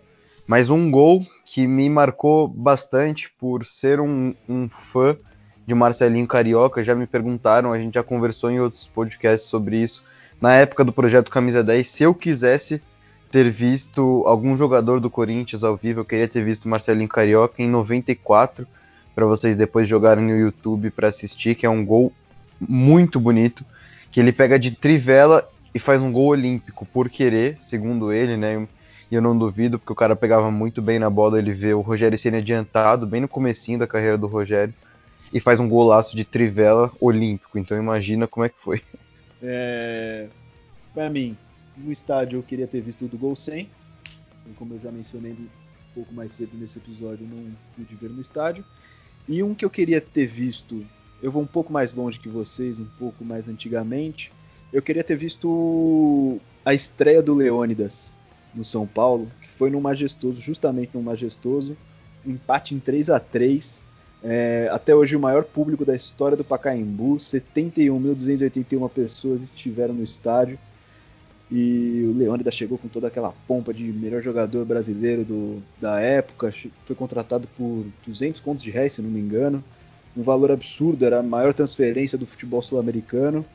Mas um gol que me marcou bastante por ser um, um fã de Marcelinho Carioca, já me perguntaram, a gente já conversou em outros podcasts sobre isso, na época do projeto Camisa 10, se eu quisesse ter visto algum jogador do Corinthians ao vivo, eu queria ter visto Marcelinho Carioca em 94, para vocês depois jogarem no YouTube para assistir, que é um gol muito bonito, que ele pega de trivela e faz um gol olímpico por querer, segundo ele, né? E eu não duvido, porque o cara pegava muito bem na bola, ele vê o Rogério Ceni adiantado, bem no comecinho da carreira do Rogério, e faz um golaço de trivela olímpico. Então imagina como é que foi. É, para mim, no estádio eu queria ter visto o do Gol 100. e Como eu já mencionei um pouco mais cedo nesse episódio, não pude ver no estádio. E um que eu queria ter visto, eu vou um pouco mais longe que vocês, um pouco mais antigamente. Eu queria ter visto a estreia do Leônidas no São Paulo, que foi no Majestoso, justamente no Majestoso, um empate em 3 a 3 é, até hoje o maior público da história do Pacaembu, 71.281 pessoas estiveram no estádio. E o Leônidas chegou com toda aquela pompa de melhor jogador brasileiro do, da época. Foi contratado por 200 contos de réis, se não me engano. Um valor absurdo, era a maior transferência do futebol sul-americano.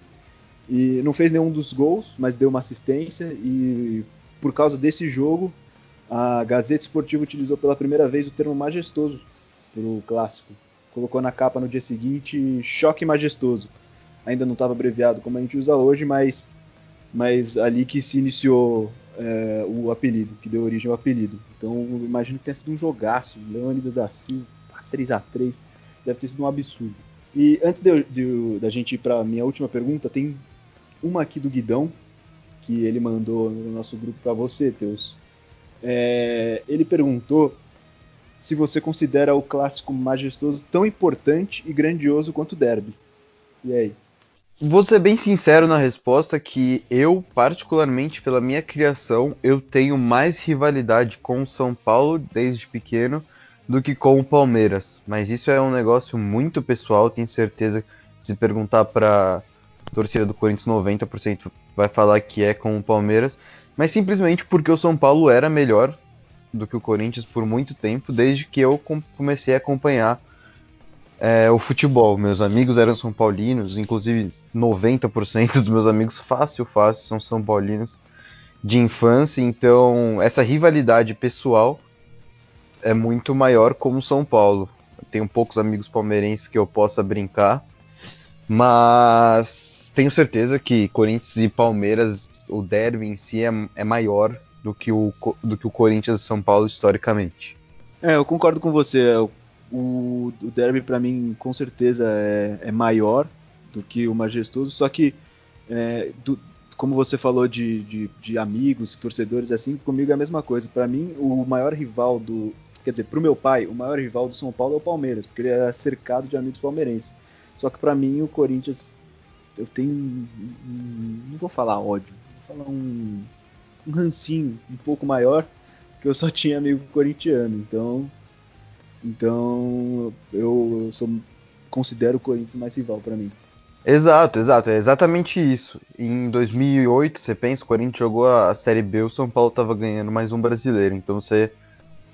E não fez nenhum dos gols, mas deu uma assistência. E por causa desse jogo, a Gazeta Esportiva utilizou pela primeira vez o termo majestoso para o clássico. Colocou na capa no dia seguinte choque majestoso. Ainda não estava abreviado como a gente usa hoje, mas mas ali que se iniciou é, o apelido, que deu origem ao apelido. Então imagino que tenha sido um jogaço, Leônidas da Silva, 3x3, deve ter sido um absurdo. E antes de, de, da gente ir para minha última pergunta, tem uma aqui do Guidão, que ele mandou no nosso grupo para você, Teus. É, ele perguntou se você considera o clássico majestoso tão importante e grandioso quanto o derby. E aí? Vou ser bem sincero na resposta que eu, particularmente pela minha criação, eu tenho mais rivalidade com o São Paulo desde pequeno do que com o Palmeiras. Mas isso é um negócio muito pessoal, tenho certeza que se perguntar para torcida do Corinthians 90% vai falar que é com o Palmeiras, mas simplesmente porque o São Paulo era melhor do que o Corinthians por muito tempo, desde que eu comecei a acompanhar é, o futebol. Meus amigos eram São Paulinos, inclusive 90% dos meus amigos, fácil, fácil, são São Paulinos de infância, então essa rivalidade pessoal é muito maior como São Paulo. Tenho poucos amigos palmeirenses que eu possa brincar, mas tenho certeza que Corinthians e Palmeiras, o derby em si é, é maior do que, o, do que o Corinthians e São Paulo historicamente. É, eu concordo com você o, o derby para mim com certeza é, é, maior do que o majestoso, só que é, do, como você falou de, de, de, amigos, torcedores, assim, comigo é a mesma coisa. Para mim, o maior rival do. Quer dizer, pro meu pai, o maior rival do São Paulo é o Palmeiras, porque ele é cercado de amigos palmeirenses. Só que para mim, o Corinthians. Eu tenho. Não vou falar ódio, vou falar um, um rancinho um pouco maior, que eu só <laughs> tinha amigo corintiano. Então, então eu sou, considero o Corinthians mais rival para mim. Exato, exato, é exatamente isso. Em 2008, você pensa, o Corinthians jogou a Série B, o São Paulo estava ganhando mais um brasileiro. Então você,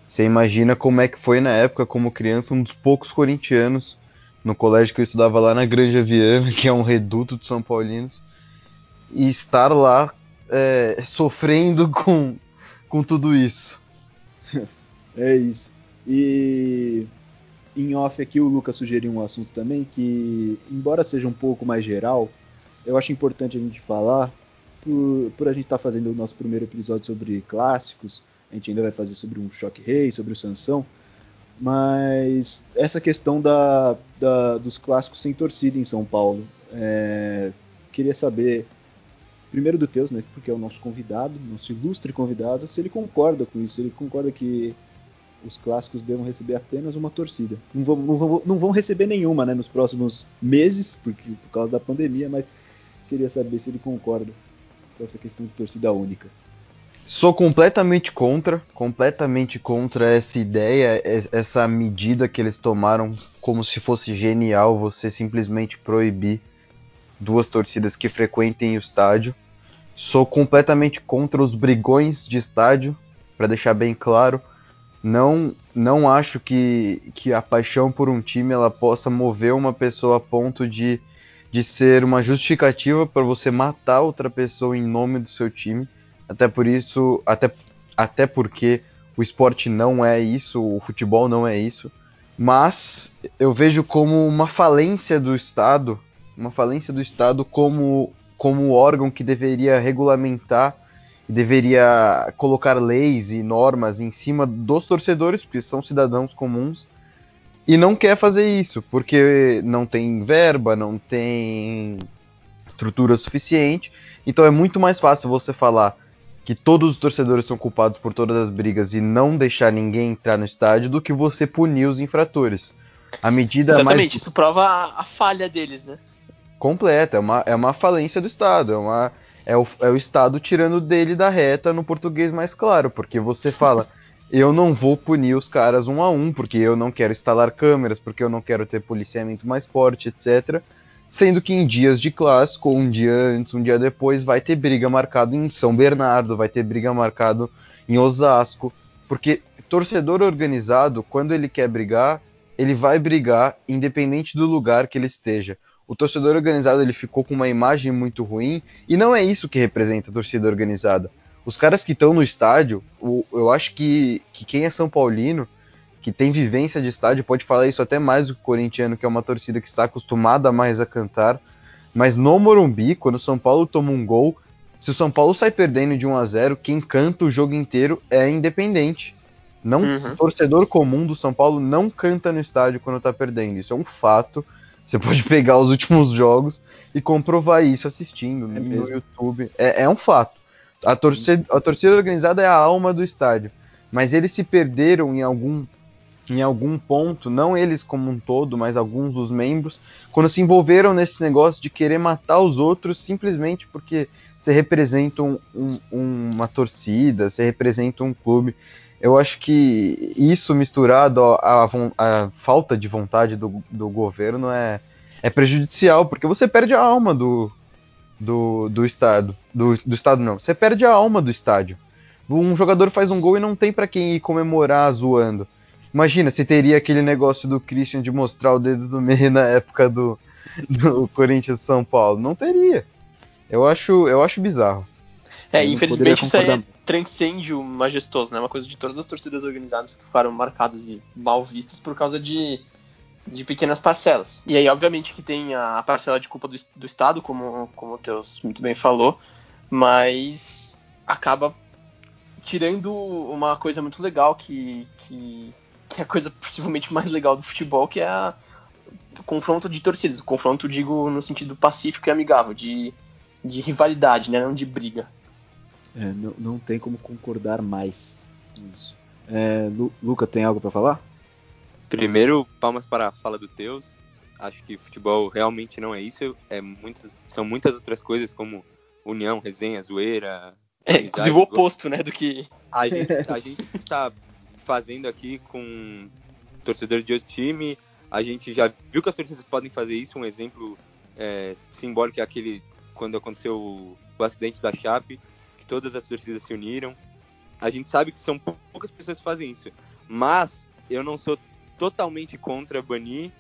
você imagina como é que foi na época, como criança, um dos poucos corintianos no colégio que eu estudava lá na Granja Viana, <laughs> que é um reduto de São Paulinos, e estar lá é, sofrendo com, com tudo isso. <laughs> é isso. E em off aqui o Lucas sugeriu um assunto também que, embora seja um pouco mais geral, eu acho importante a gente falar por, por a gente estar tá fazendo o nosso primeiro episódio sobre clássicos. A gente ainda vai fazer sobre um Choque Rei, sobre o Sansão. Mas essa questão da, da, dos clássicos sem torcida em São Paulo. É, queria saber, primeiro do Teus, né, porque é o nosso convidado, nosso ilustre convidado, se ele concorda com isso, se ele concorda que os clássicos devam receber apenas uma torcida. Não vão, não vão, não vão receber nenhuma né, nos próximos meses, porque, por causa da pandemia, mas queria saber se ele concorda com essa questão de torcida única. Sou completamente contra, completamente contra essa ideia, essa medida que eles tomaram como se fosse genial você simplesmente proibir duas torcidas que frequentem o estádio. Sou completamente contra os brigões de estádio, para deixar bem claro não não acho que, que a paixão por um time ela possa mover uma pessoa a ponto de, de ser uma justificativa para você matar outra pessoa em nome do seu time. Até por isso, até, até porque o esporte não é isso, o futebol não é isso. Mas eu vejo como uma falência do Estado, uma falência do Estado como, como órgão que deveria regulamentar deveria colocar leis e normas em cima dos torcedores, porque são cidadãos comuns, e não quer fazer isso, porque não tem verba, não tem estrutura suficiente. Então é muito mais fácil você falar que todos os torcedores são culpados por todas as brigas e não deixar ninguém entrar no estádio do que você punir os infratores. A medida Exatamente, mais... isso prova a, a falha deles, né? Completa, é uma, é uma falência do Estado, é uma é o, é o Estado tirando dele da reta no português mais claro, porque você fala, <laughs> eu não vou punir os caras um a um, porque eu não quero instalar câmeras, porque eu não quero ter policiamento mais forte, etc. Sendo que em dias de clássico, um dia antes, um dia depois, vai ter briga marcado em São Bernardo, vai ter briga marcado em Osasco, porque torcedor organizado, quando ele quer brigar, ele vai brigar independente do lugar que ele esteja. O torcedor organizado ele ficou com uma imagem muito ruim e não é isso que representa a torcida organizada. Os caras que estão no estádio, eu acho que, que quem é São Paulino que tem vivência de estádio pode falar isso até mais do que o corintiano, que é uma torcida que está acostumada mais a cantar. Mas no Morumbi, quando o São Paulo toma um gol, se o São Paulo sai perdendo de 1 a 0, quem canta o jogo inteiro é independente. Não, uhum. O torcedor comum do São Paulo não canta no estádio quando está perdendo. Isso é um fato. Você pode <laughs> pegar os últimos jogos e comprovar isso assistindo é no YouTube. É, é, um fato. A torcida, a torcida organizada é a alma do estádio. Mas eles se perderam em algum em algum ponto, não eles como um todo, mas alguns dos membros, quando se envolveram nesse negócio de querer matar os outros simplesmente porque você representa um, um, uma torcida, você representa um clube. Eu acho que isso misturado à, à falta de vontade do, do governo é, é prejudicial, porque você perde a alma do, do, do Estado. Do, do Estado não, você perde a alma do estádio. Um jogador faz um gol e não tem para quem ir comemorar zoando. Imagina se teria aquele negócio do Christian de mostrar o dedo do meio na época do, do Corinthians São Paulo. Não teria. Eu acho, eu acho bizarro. É, eu infelizmente isso aí é transcende majestoso, né? Uma coisa de todas as torcidas organizadas que ficaram marcadas e mal vistas por causa de, de pequenas parcelas. E aí, obviamente, que tem a parcela de culpa do, do Estado, como, como o Teus muito bem falou, mas acaba tirando uma coisa muito legal que, que, que é a coisa possivelmente mais legal do futebol, que é a, o confronto de torcidas. O confronto, digo, no sentido pacífico e amigável, de, de rivalidade, né? Não de briga. É, não, não tem como concordar mais com isso. É, Lu, Luca, tem algo para falar? Primeiro, palmas para a fala do Teus. Acho que futebol realmente não é isso. É muitas, são muitas outras coisas, como união, resenha, zoeira. É, inclusive o oposto, né, do que... A gente, a gente tá fazendo aqui com torcedor de outro time. A gente já viu que as torcidas podem fazer isso. Um exemplo é, simbólico é aquele quando aconteceu o acidente da Chape, que todas as torcidas se uniram. A gente sabe que são poucas pessoas que fazem isso, mas eu não sou totalmente contra banir.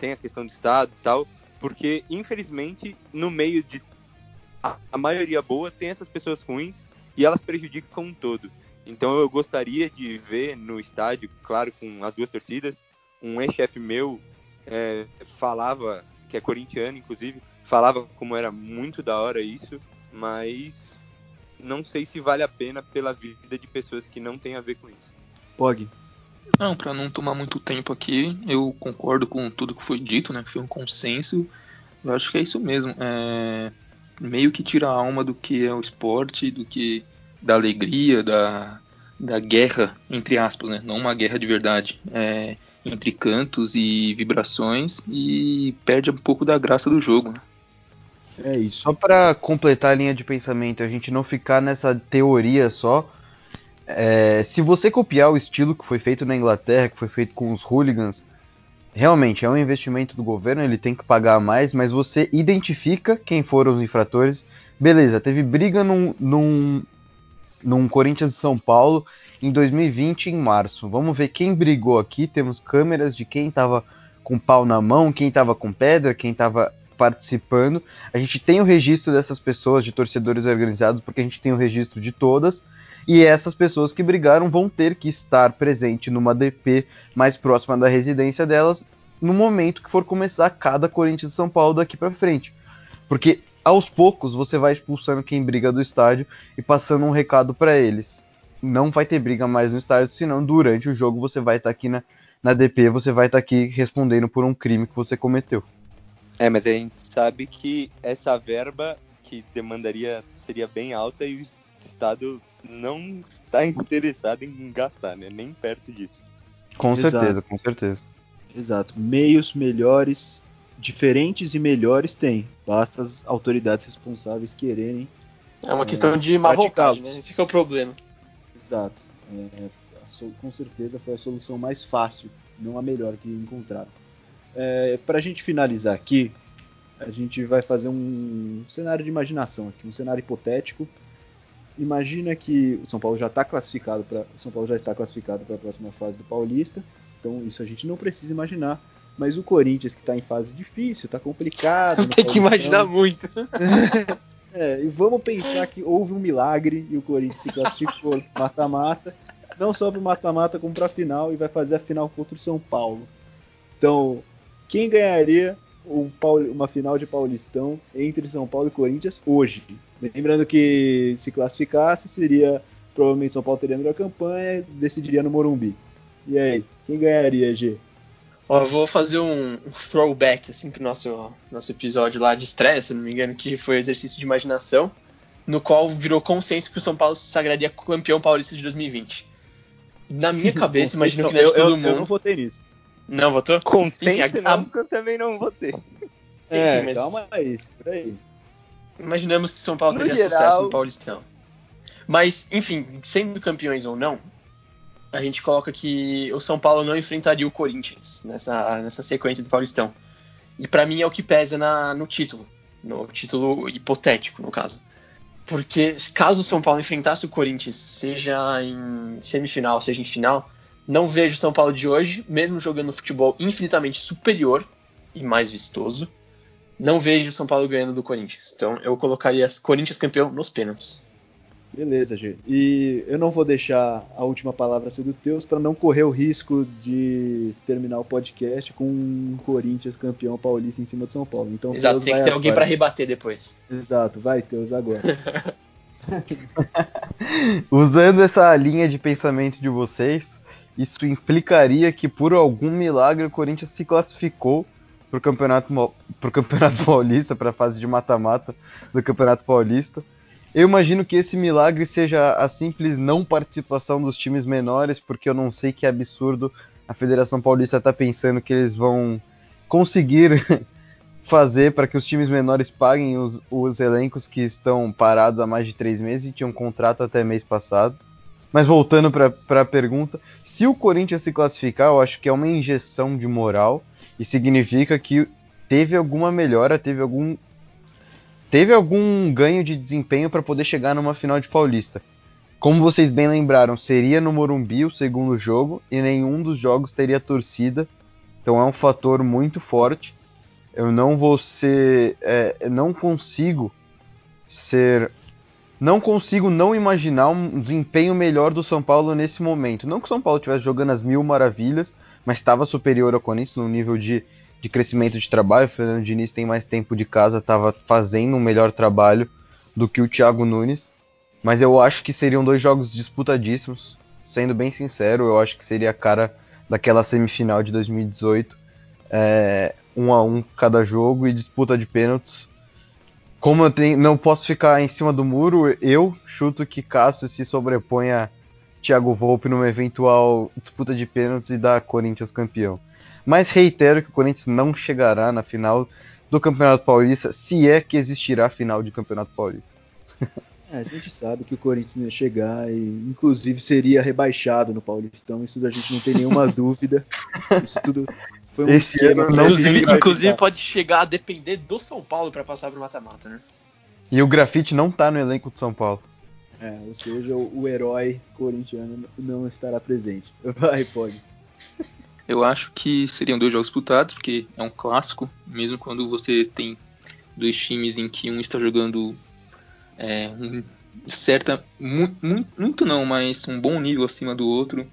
Tem a questão do Estado e tal, porque infelizmente no meio de a, a maioria boa tem essas pessoas ruins e elas prejudicam um todo. Então eu gostaria de ver no estádio, claro, com as duas torcidas, um ex-chefe meu é, falava, que é corintiano inclusive, falava como era muito da hora isso, mas não sei se vale a pena pela vida de pessoas que não tem a ver com isso. Pog. Não, para não tomar muito tempo aqui, eu concordo com tudo que foi dito, né? Foi um consenso. Eu acho que é isso mesmo. É meio que tira a alma do que é o esporte, do que da alegria, da, da guerra, entre aspas, né? Não uma guerra de verdade. É, entre cantos e vibrações e perde um pouco da graça do jogo. Né? É isso. Só para completar a linha de pensamento, a gente não ficar nessa teoria só. É, se você copiar o estilo que foi feito na Inglaterra, que foi feito com os hooligans, realmente é um investimento do governo, ele tem que pagar mais, mas você identifica quem foram os infratores. Beleza, teve briga num, num, num Corinthians e São Paulo em 2020, em março. Vamos ver quem brigou aqui. Temos câmeras de quem estava com pau na mão, quem estava com pedra, quem estava participando. A gente tem o registro dessas pessoas, de torcedores organizados, porque a gente tem o registro de todas. E essas pessoas que brigaram vão ter que estar presente numa DP mais próxima da residência delas no momento que for começar cada Corinthians e São Paulo daqui para frente. Porque aos poucos você vai expulsando quem briga do estádio e passando um recado para eles. Não vai ter briga mais no estádio, senão durante o jogo você vai estar tá aqui na, na DP, você vai estar tá aqui respondendo por um crime que você cometeu. É, mas a gente sabe que essa verba que demandaria seria bem alta e o Estado não está interessado em gastar, né? Nem perto disso. Com Exato. certeza, com certeza. Exato. Meios melhores diferentes e melhores tem. Basta as autoridades responsáveis quererem. É uma questão de má vontade, né? Esse é o problema. Exato. É, com certeza foi a solução mais fácil, não a melhor que encontraram. É, Para a gente finalizar aqui, a gente vai fazer um cenário de imaginação aqui, um cenário hipotético. Imagina que o São Paulo já está classificado para o São Paulo já está classificado para a próxima fase do Paulista. Então isso a gente não precisa imaginar. Mas o Corinthians que está em fase difícil, está complicado. <laughs> Tem que imaginar muito. <laughs> é, e vamos pensar que houve um milagre e o Corinthians se classificou <laughs> mata-mata, não só para o mata-mata como para a final e vai fazer a final contra o São Paulo. Então, quem ganharia um uma final de Paulistão entre São Paulo e Corinthians hoje? Lembrando que se classificasse seria provavelmente São Paulo teria a melhor campanha, decidiria no Morumbi. E aí, quem ganharia, G? Ó, eu vou fazer um, um throwback assim pro nosso nosso episódio lá de estresse, se não me engano, que foi exercício de imaginação, no qual virou consenso que o São Paulo se sagraria campeão paulista de 2020. Na minha cabeça, <laughs> imagino que não é de todo eu, mundo. Eu não votei nisso. Não votou? Consenso não, porque eu também não votei. É, Enfim, mas... calma aí, por aí. Imaginamos que São Paulo teria geral... sucesso no Paulistão. Mas, enfim, sendo campeões ou não, a gente coloca que o São Paulo não enfrentaria o Corinthians nessa, nessa sequência do Paulistão. E para mim é o que pesa na, no título, no título hipotético, no caso. Porque caso o São Paulo enfrentasse o Corinthians, seja em semifinal, seja em final, não vejo o São Paulo de hoje, mesmo jogando futebol infinitamente superior e mais vistoso, não vejo o São Paulo ganhando do Corinthians. Então eu colocaria Corinthians campeão nos pênaltis. Beleza, G. E eu não vou deixar a última palavra ser do Teus para não correr o risco de terminar o podcast com um Corinthians campeão paulista em cima de São Paulo. Então, Exato, Teus tem que ter alguém para rebater depois. Exato, vai Teus agora. <laughs> Usando essa linha de pensamento de vocês, isso implicaria que por algum milagre o Corinthians se classificou para o campeonato, pro campeonato <laughs> Paulista, para a fase de mata-mata do Campeonato Paulista. Eu imagino que esse milagre seja a simples não participação dos times menores, porque eu não sei que absurdo a Federação Paulista está pensando que eles vão conseguir <laughs> fazer para que os times menores paguem os, os, elencos que estão parados há mais de três meses e tinham um contrato até mês passado. Mas voltando para a pergunta, se o Corinthians se classificar, eu acho que é uma injeção de moral e significa que teve alguma melhora, teve algum teve algum ganho de desempenho para poder chegar numa final de Paulista. Como vocês bem lembraram, seria no Morumbi o segundo jogo e nenhum dos jogos teria torcida, então é um fator muito forte. Eu não vou ser, é, não consigo ser, não consigo não imaginar um desempenho melhor do São Paulo nesse momento. Não que o São Paulo estivesse jogando as mil maravilhas, mas estava superior ao Corinthians no nível de de crescimento de trabalho. O Fernando Diniz tem mais tempo de casa, estava fazendo um melhor trabalho do que o Thiago Nunes. Mas eu acho que seriam dois jogos disputadíssimos. Sendo bem sincero, eu acho que seria a cara daquela semifinal de 2018. É, um a um cada jogo e disputa de pênaltis. Como eu tenho, não posso ficar em cima do muro, eu chuto que Cássio se sobrepõe a Thiago Volpe numa eventual disputa de pênaltis e dá Corinthians campeão. Mas reitero que o Corinthians não chegará na final do Campeonato Paulista, se é que existirá final de Campeonato Paulista. É, a gente sabe que o Corinthians ia chegar e, inclusive, seria rebaixado no Paulistão. Isso a gente não tem nenhuma <laughs> dúvida. Isso tudo foi um Esse esquema. Ano, inclusive, inclusive pode chegar a depender do São Paulo para passar pro mata-mata, né? E o grafite não tá no elenco de São Paulo. É, ou seja, o, o herói corintiano não estará presente. <laughs> Vai, pode. Eu acho que seriam dois jogos disputados, porque é um clássico, mesmo quando você tem dois times em que um está jogando é, um certa muito, muito, muito não, mas um bom nível acima do outro.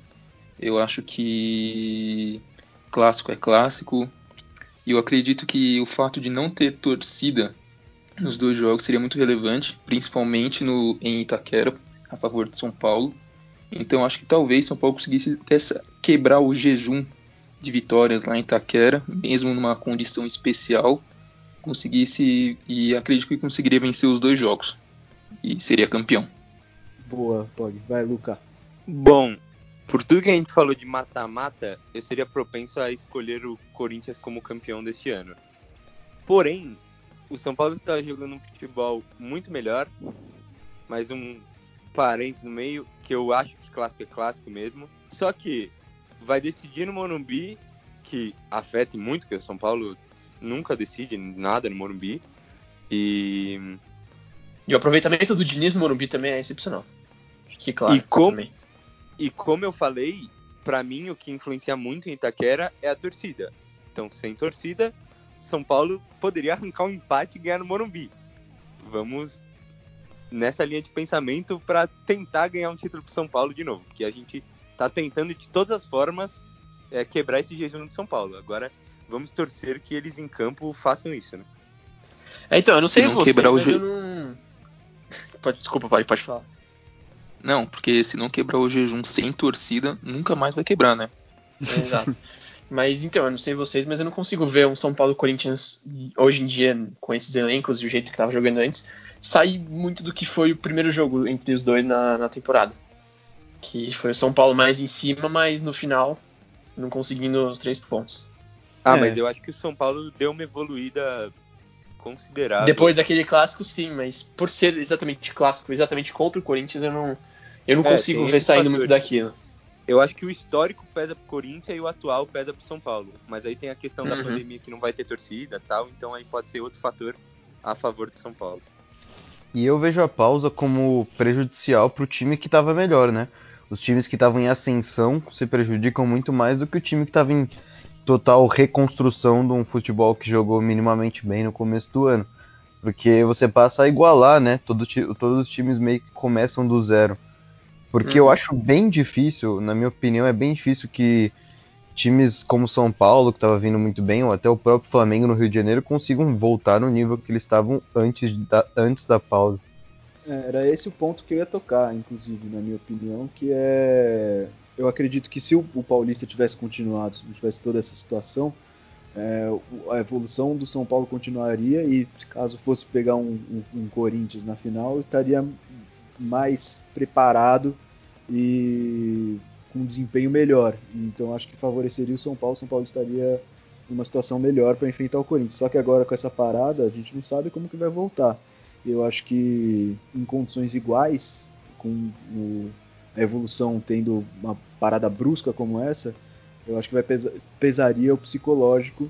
Eu acho que clássico é clássico. E eu acredito que o fato de não ter torcida nos dois jogos seria muito relevante, principalmente no em Itaquera a favor de São Paulo. Então acho que talvez São Paulo conseguisse quebrar o jejum de vitórias lá em Itaquera, mesmo numa condição especial, conseguisse e acredito que conseguiria vencer os dois jogos e seria campeão. Boa, pode. Vai, Luca. Bom, por tudo que a gente falou de mata-mata, eu seria propenso a escolher o Corinthians como campeão deste ano. Porém, o São Paulo está jogando um futebol muito melhor. Mais um parênteses no meio, que eu acho que clássico é clássico mesmo. Só que vai decidir no Morumbi, que afeta muito, porque o São Paulo nunca decide nada no Morumbi. E, E o aproveitamento do Diniz no Morumbi também é excepcional. Que claro. E como- também. e como eu falei, pra mim o que influencia muito em Itaquera é a torcida. Então, sem torcida, São Paulo poderia arrancar um empate e ganhar no Morumbi. Vamos nessa linha de pensamento para tentar ganhar um título pro São Paulo de novo, porque a gente tá tentando de todas as formas é, quebrar esse jejum de São Paulo. Agora, vamos torcer que eles em campo façam isso, né? É, então, eu não sei Se não você, quebrar o mas je- eu não... Pode, desculpa, pode, pode falar. Não, porque se não quebrar o jejum sem torcida, nunca mais vai quebrar, né? É, exato. <laughs> Mas então, eu não sei vocês, mas eu não consigo ver um São Paulo Corinthians hoje em dia, com esses elencos e o jeito que tava jogando antes, sair muito do que foi o primeiro jogo entre os dois na, na temporada. Que foi o São Paulo mais em cima, mas no final não conseguindo os três pontos. Ah, É. mas eu acho que o São Paulo deu uma evoluída considerável. Depois daquele clássico, sim, mas por ser exatamente clássico, exatamente contra o Corinthians, eu não, eu não É, consigo ver saindo muito daquilo. Eu acho que o histórico pesa pro Corinthians e o atual pesa pro São Paulo. Mas aí tem a questão da Uhum. pandemia que não vai ter torcida e tal, então aí pode ser outro fator a favor do São Paulo. E eu vejo a pausa como prejudicial pro time que tava melhor, né? Os times que estavam em ascensão se prejudicam muito mais do que o time que tava em total reconstrução de um futebol que jogou minimamente bem no começo do ano. Porque você passa a igualar, né? Todo todos os times meio que começam do zero. Porque eu Uhum. acho bem difícil, na minha opinião, é bem difícil que times como São Paulo, que estava vindo muito bem, ou até o próprio Flamengo no Rio de Janeiro, consigam voltar no nível que eles estavam antes da, antes da pausa. É, Era esse o ponto que eu ia tocar, inclusive, na minha opinião, que é. Eu acredito que se o, Paulista tivesse continuado, se não tivesse toda essa situação, é, a evolução do São Paulo continuaria e caso fosse pegar um, um- um Corinthians na final, estaria mais preparado e com um desempenho melhor. Então acho que favoreceria o São Paulo, o São Paulo estaria numa situação melhor para enfrentar o Corinthians. Só que agora com essa parada, a gente não sabe como que vai voltar. Eu acho que em condições iguais, com o- a evolução tendo uma parada brusca como essa, eu acho que vai pesa- pesaria o psicológico,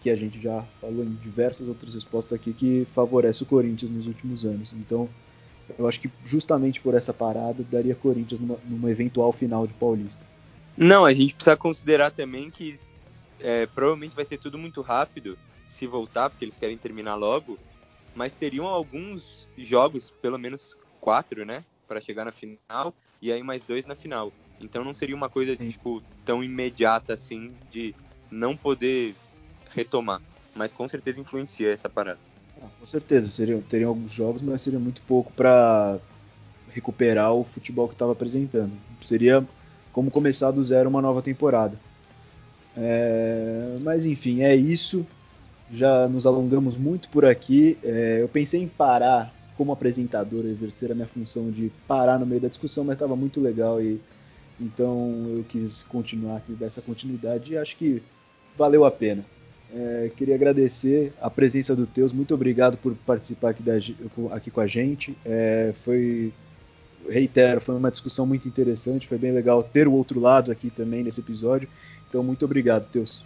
que a gente já falou em diversas outras respostas aqui, que favorece o Corinthians nos últimos anos. Então, eu acho que justamente por essa parada, daria Corinthians numa, numa eventual final de Paulista. Não, a gente precisa considerar também que é, provavelmente vai ser tudo muito rápido se voltar, porque eles querem terminar logo. Mas teriam alguns jogos, pelo menos quatro, né? Para chegar na final, e aí mais dois na final. Então não seria uma coisa Sim. tipo, tão imediata assim de não poder retomar. Mas com certeza influencia essa parada. Ah, com certeza, seriam, teriam alguns jogos, mas seria muito pouco para recuperar o futebol que estava apresentando. Seria como começar do zero uma nova temporada. É, mas enfim, é isso. Já nos alongamos muito por aqui. É, eu pensei em parar como apresentador, exercer a minha função de parar no meio da discussão, mas estava muito legal e então eu quis continuar, quis dar essa continuidade e acho que valeu a pena. É, queria agradecer a presença do Teus, muito obrigado por participar aqui, da, aqui com a gente. É, foi, reitero, foi uma discussão muito interessante, foi bem legal ter o outro lado aqui também nesse episódio. Então, muito obrigado, Teus.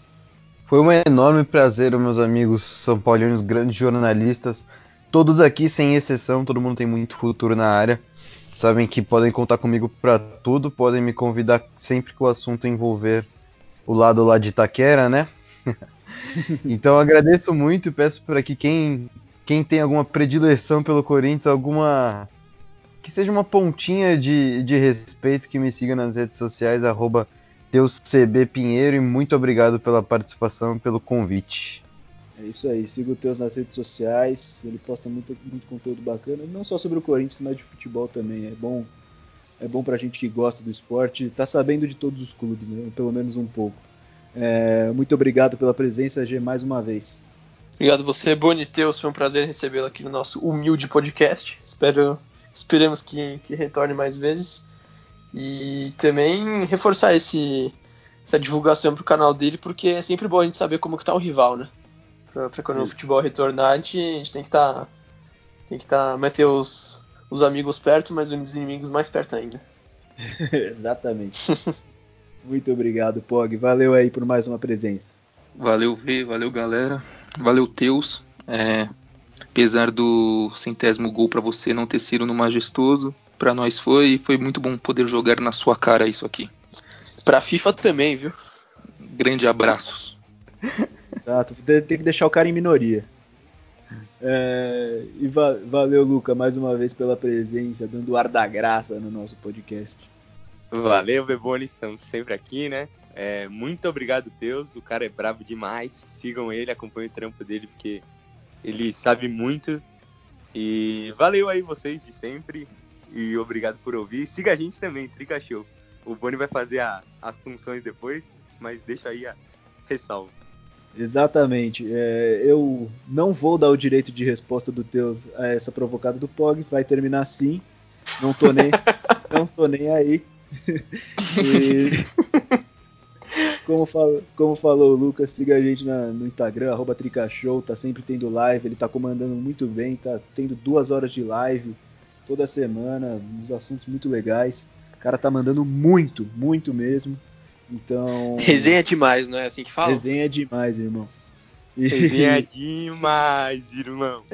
Foi um enorme prazer, meus amigos são paulinos, grandes jornalistas. Todos aqui, sem exceção, todo mundo tem muito futuro na área. Sabem que podem contar comigo para tudo, podem me convidar sempre que o assunto envolver o lado lá de Itaquera, né? <laughs> então agradeço muito e peço por aqui quem, quem tem alguma predileção pelo Corinthians, alguma. que seja uma pontinha de, de respeito, que me siga nas redes sociais, arroba Deus CB Pinheiro, e muito obrigado pela participação, pelo convite. É isso aí, siga o Teus nas redes sociais, ele posta muito, muito conteúdo bacana, não só sobre o Corinthians, mas de futebol também. É bom, é bom pra gente que gosta do esporte, tá sabendo de todos os clubes, né? pelo menos um pouco. É, muito obrigado pela presença, G, mais uma vez. Obrigado você, Boniteus. Foi um prazer recebê-lo aqui no nosso humilde podcast. Espero, esperamos que, que retorne mais vezes. E também reforçar esse, essa divulgação pro canal dele, porque é sempre bom a gente saber como que tá o rival, né? Pra, pra quando o futebol retornar, a gente, a gente tem que estar. tem que tá, manter os, os amigos perto, mas os inimigos mais perto ainda. <laughs> Exatamente. <laughs> Muito obrigado, Pog. Valeu aí por mais uma presença. Valeu, V, valeu, galera. Valeu, Teus. É, apesar do centésimo gol para você não ter sido no majestoso, para nós foi foi muito bom poder jogar na sua cara isso aqui. Pra FIFA também, viu? Grande abraços. Exato, tem que deixar o cara em minoria. É, e va valeu, Luca, mais uma vez pela presença, dando ar da graça no nosso podcast. Valeu, Bebone, estamos sempre aqui, né? É, muito obrigado, Deus. O cara é brabo demais. Sigam ele, acompanhem o trampo dele, porque ele sabe muito. E valeu aí vocês de sempre. E obrigado por ouvir. Siga a gente também, Trica Show. O Boni vai fazer a, as funções depois, mas deixa aí a ressalva. Exatamente. É, eu não vou dar o direito de resposta do Teus a essa provocada do Pog. Vai terminar assim. Não tô nem, <laughs> não tô nem aí. <laughs> e, <laughs> como, fala, como falou o Lucas, siga a gente na, no Instagram, arroba Tricashow, tá sempre tendo live, ele tá comandando muito bem, tá tendo duas horas de live toda semana, uns assuntos muito legais. O cara tá mandando muito, muito mesmo. Então. <laughs> Resenha é demais, não é assim que fala? Resenha é demais, irmão. E... Resenha é <laughs> demais, irmão.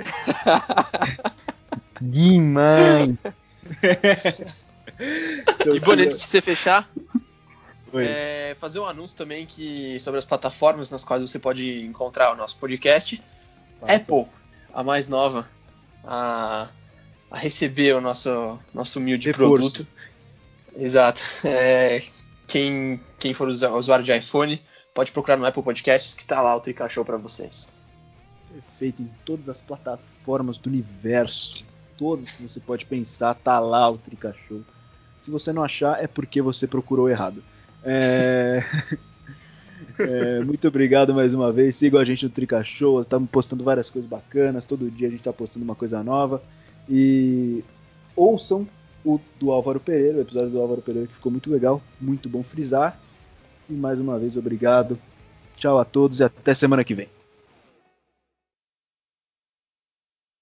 <laughs> demais. então, e bom, antes de você fechar, é, fazer um anúncio também que sobre as plataformas nas quais você pode encontrar o nosso podcast. Passa. Apple, a mais nova, a, a receber o nosso, nosso humilde Reforço. produto. Exato. <laughs> É, quem, quem for usuário de iPhone, pode procurar no Apple Podcasts que tá lá o Trica Show para vocês. Perfeito, em todas as plataformas do universo, todas que você pode pensar, tá lá o Trica Show. Se você não achar, é porque você procurou errado. É... <laughs> é, muito obrigado mais uma vez. Sigam a gente no Trica Show. Estamos postando várias coisas bacanas. Todo dia a gente está postando uma coisa nova. E ouçam o do Álvaro Pereira, o episódio do Álvaro Pereira que ficou muito legal, muito bom frisar. E mais uma vez, obrigado. Tchau a todos e até semana que vem.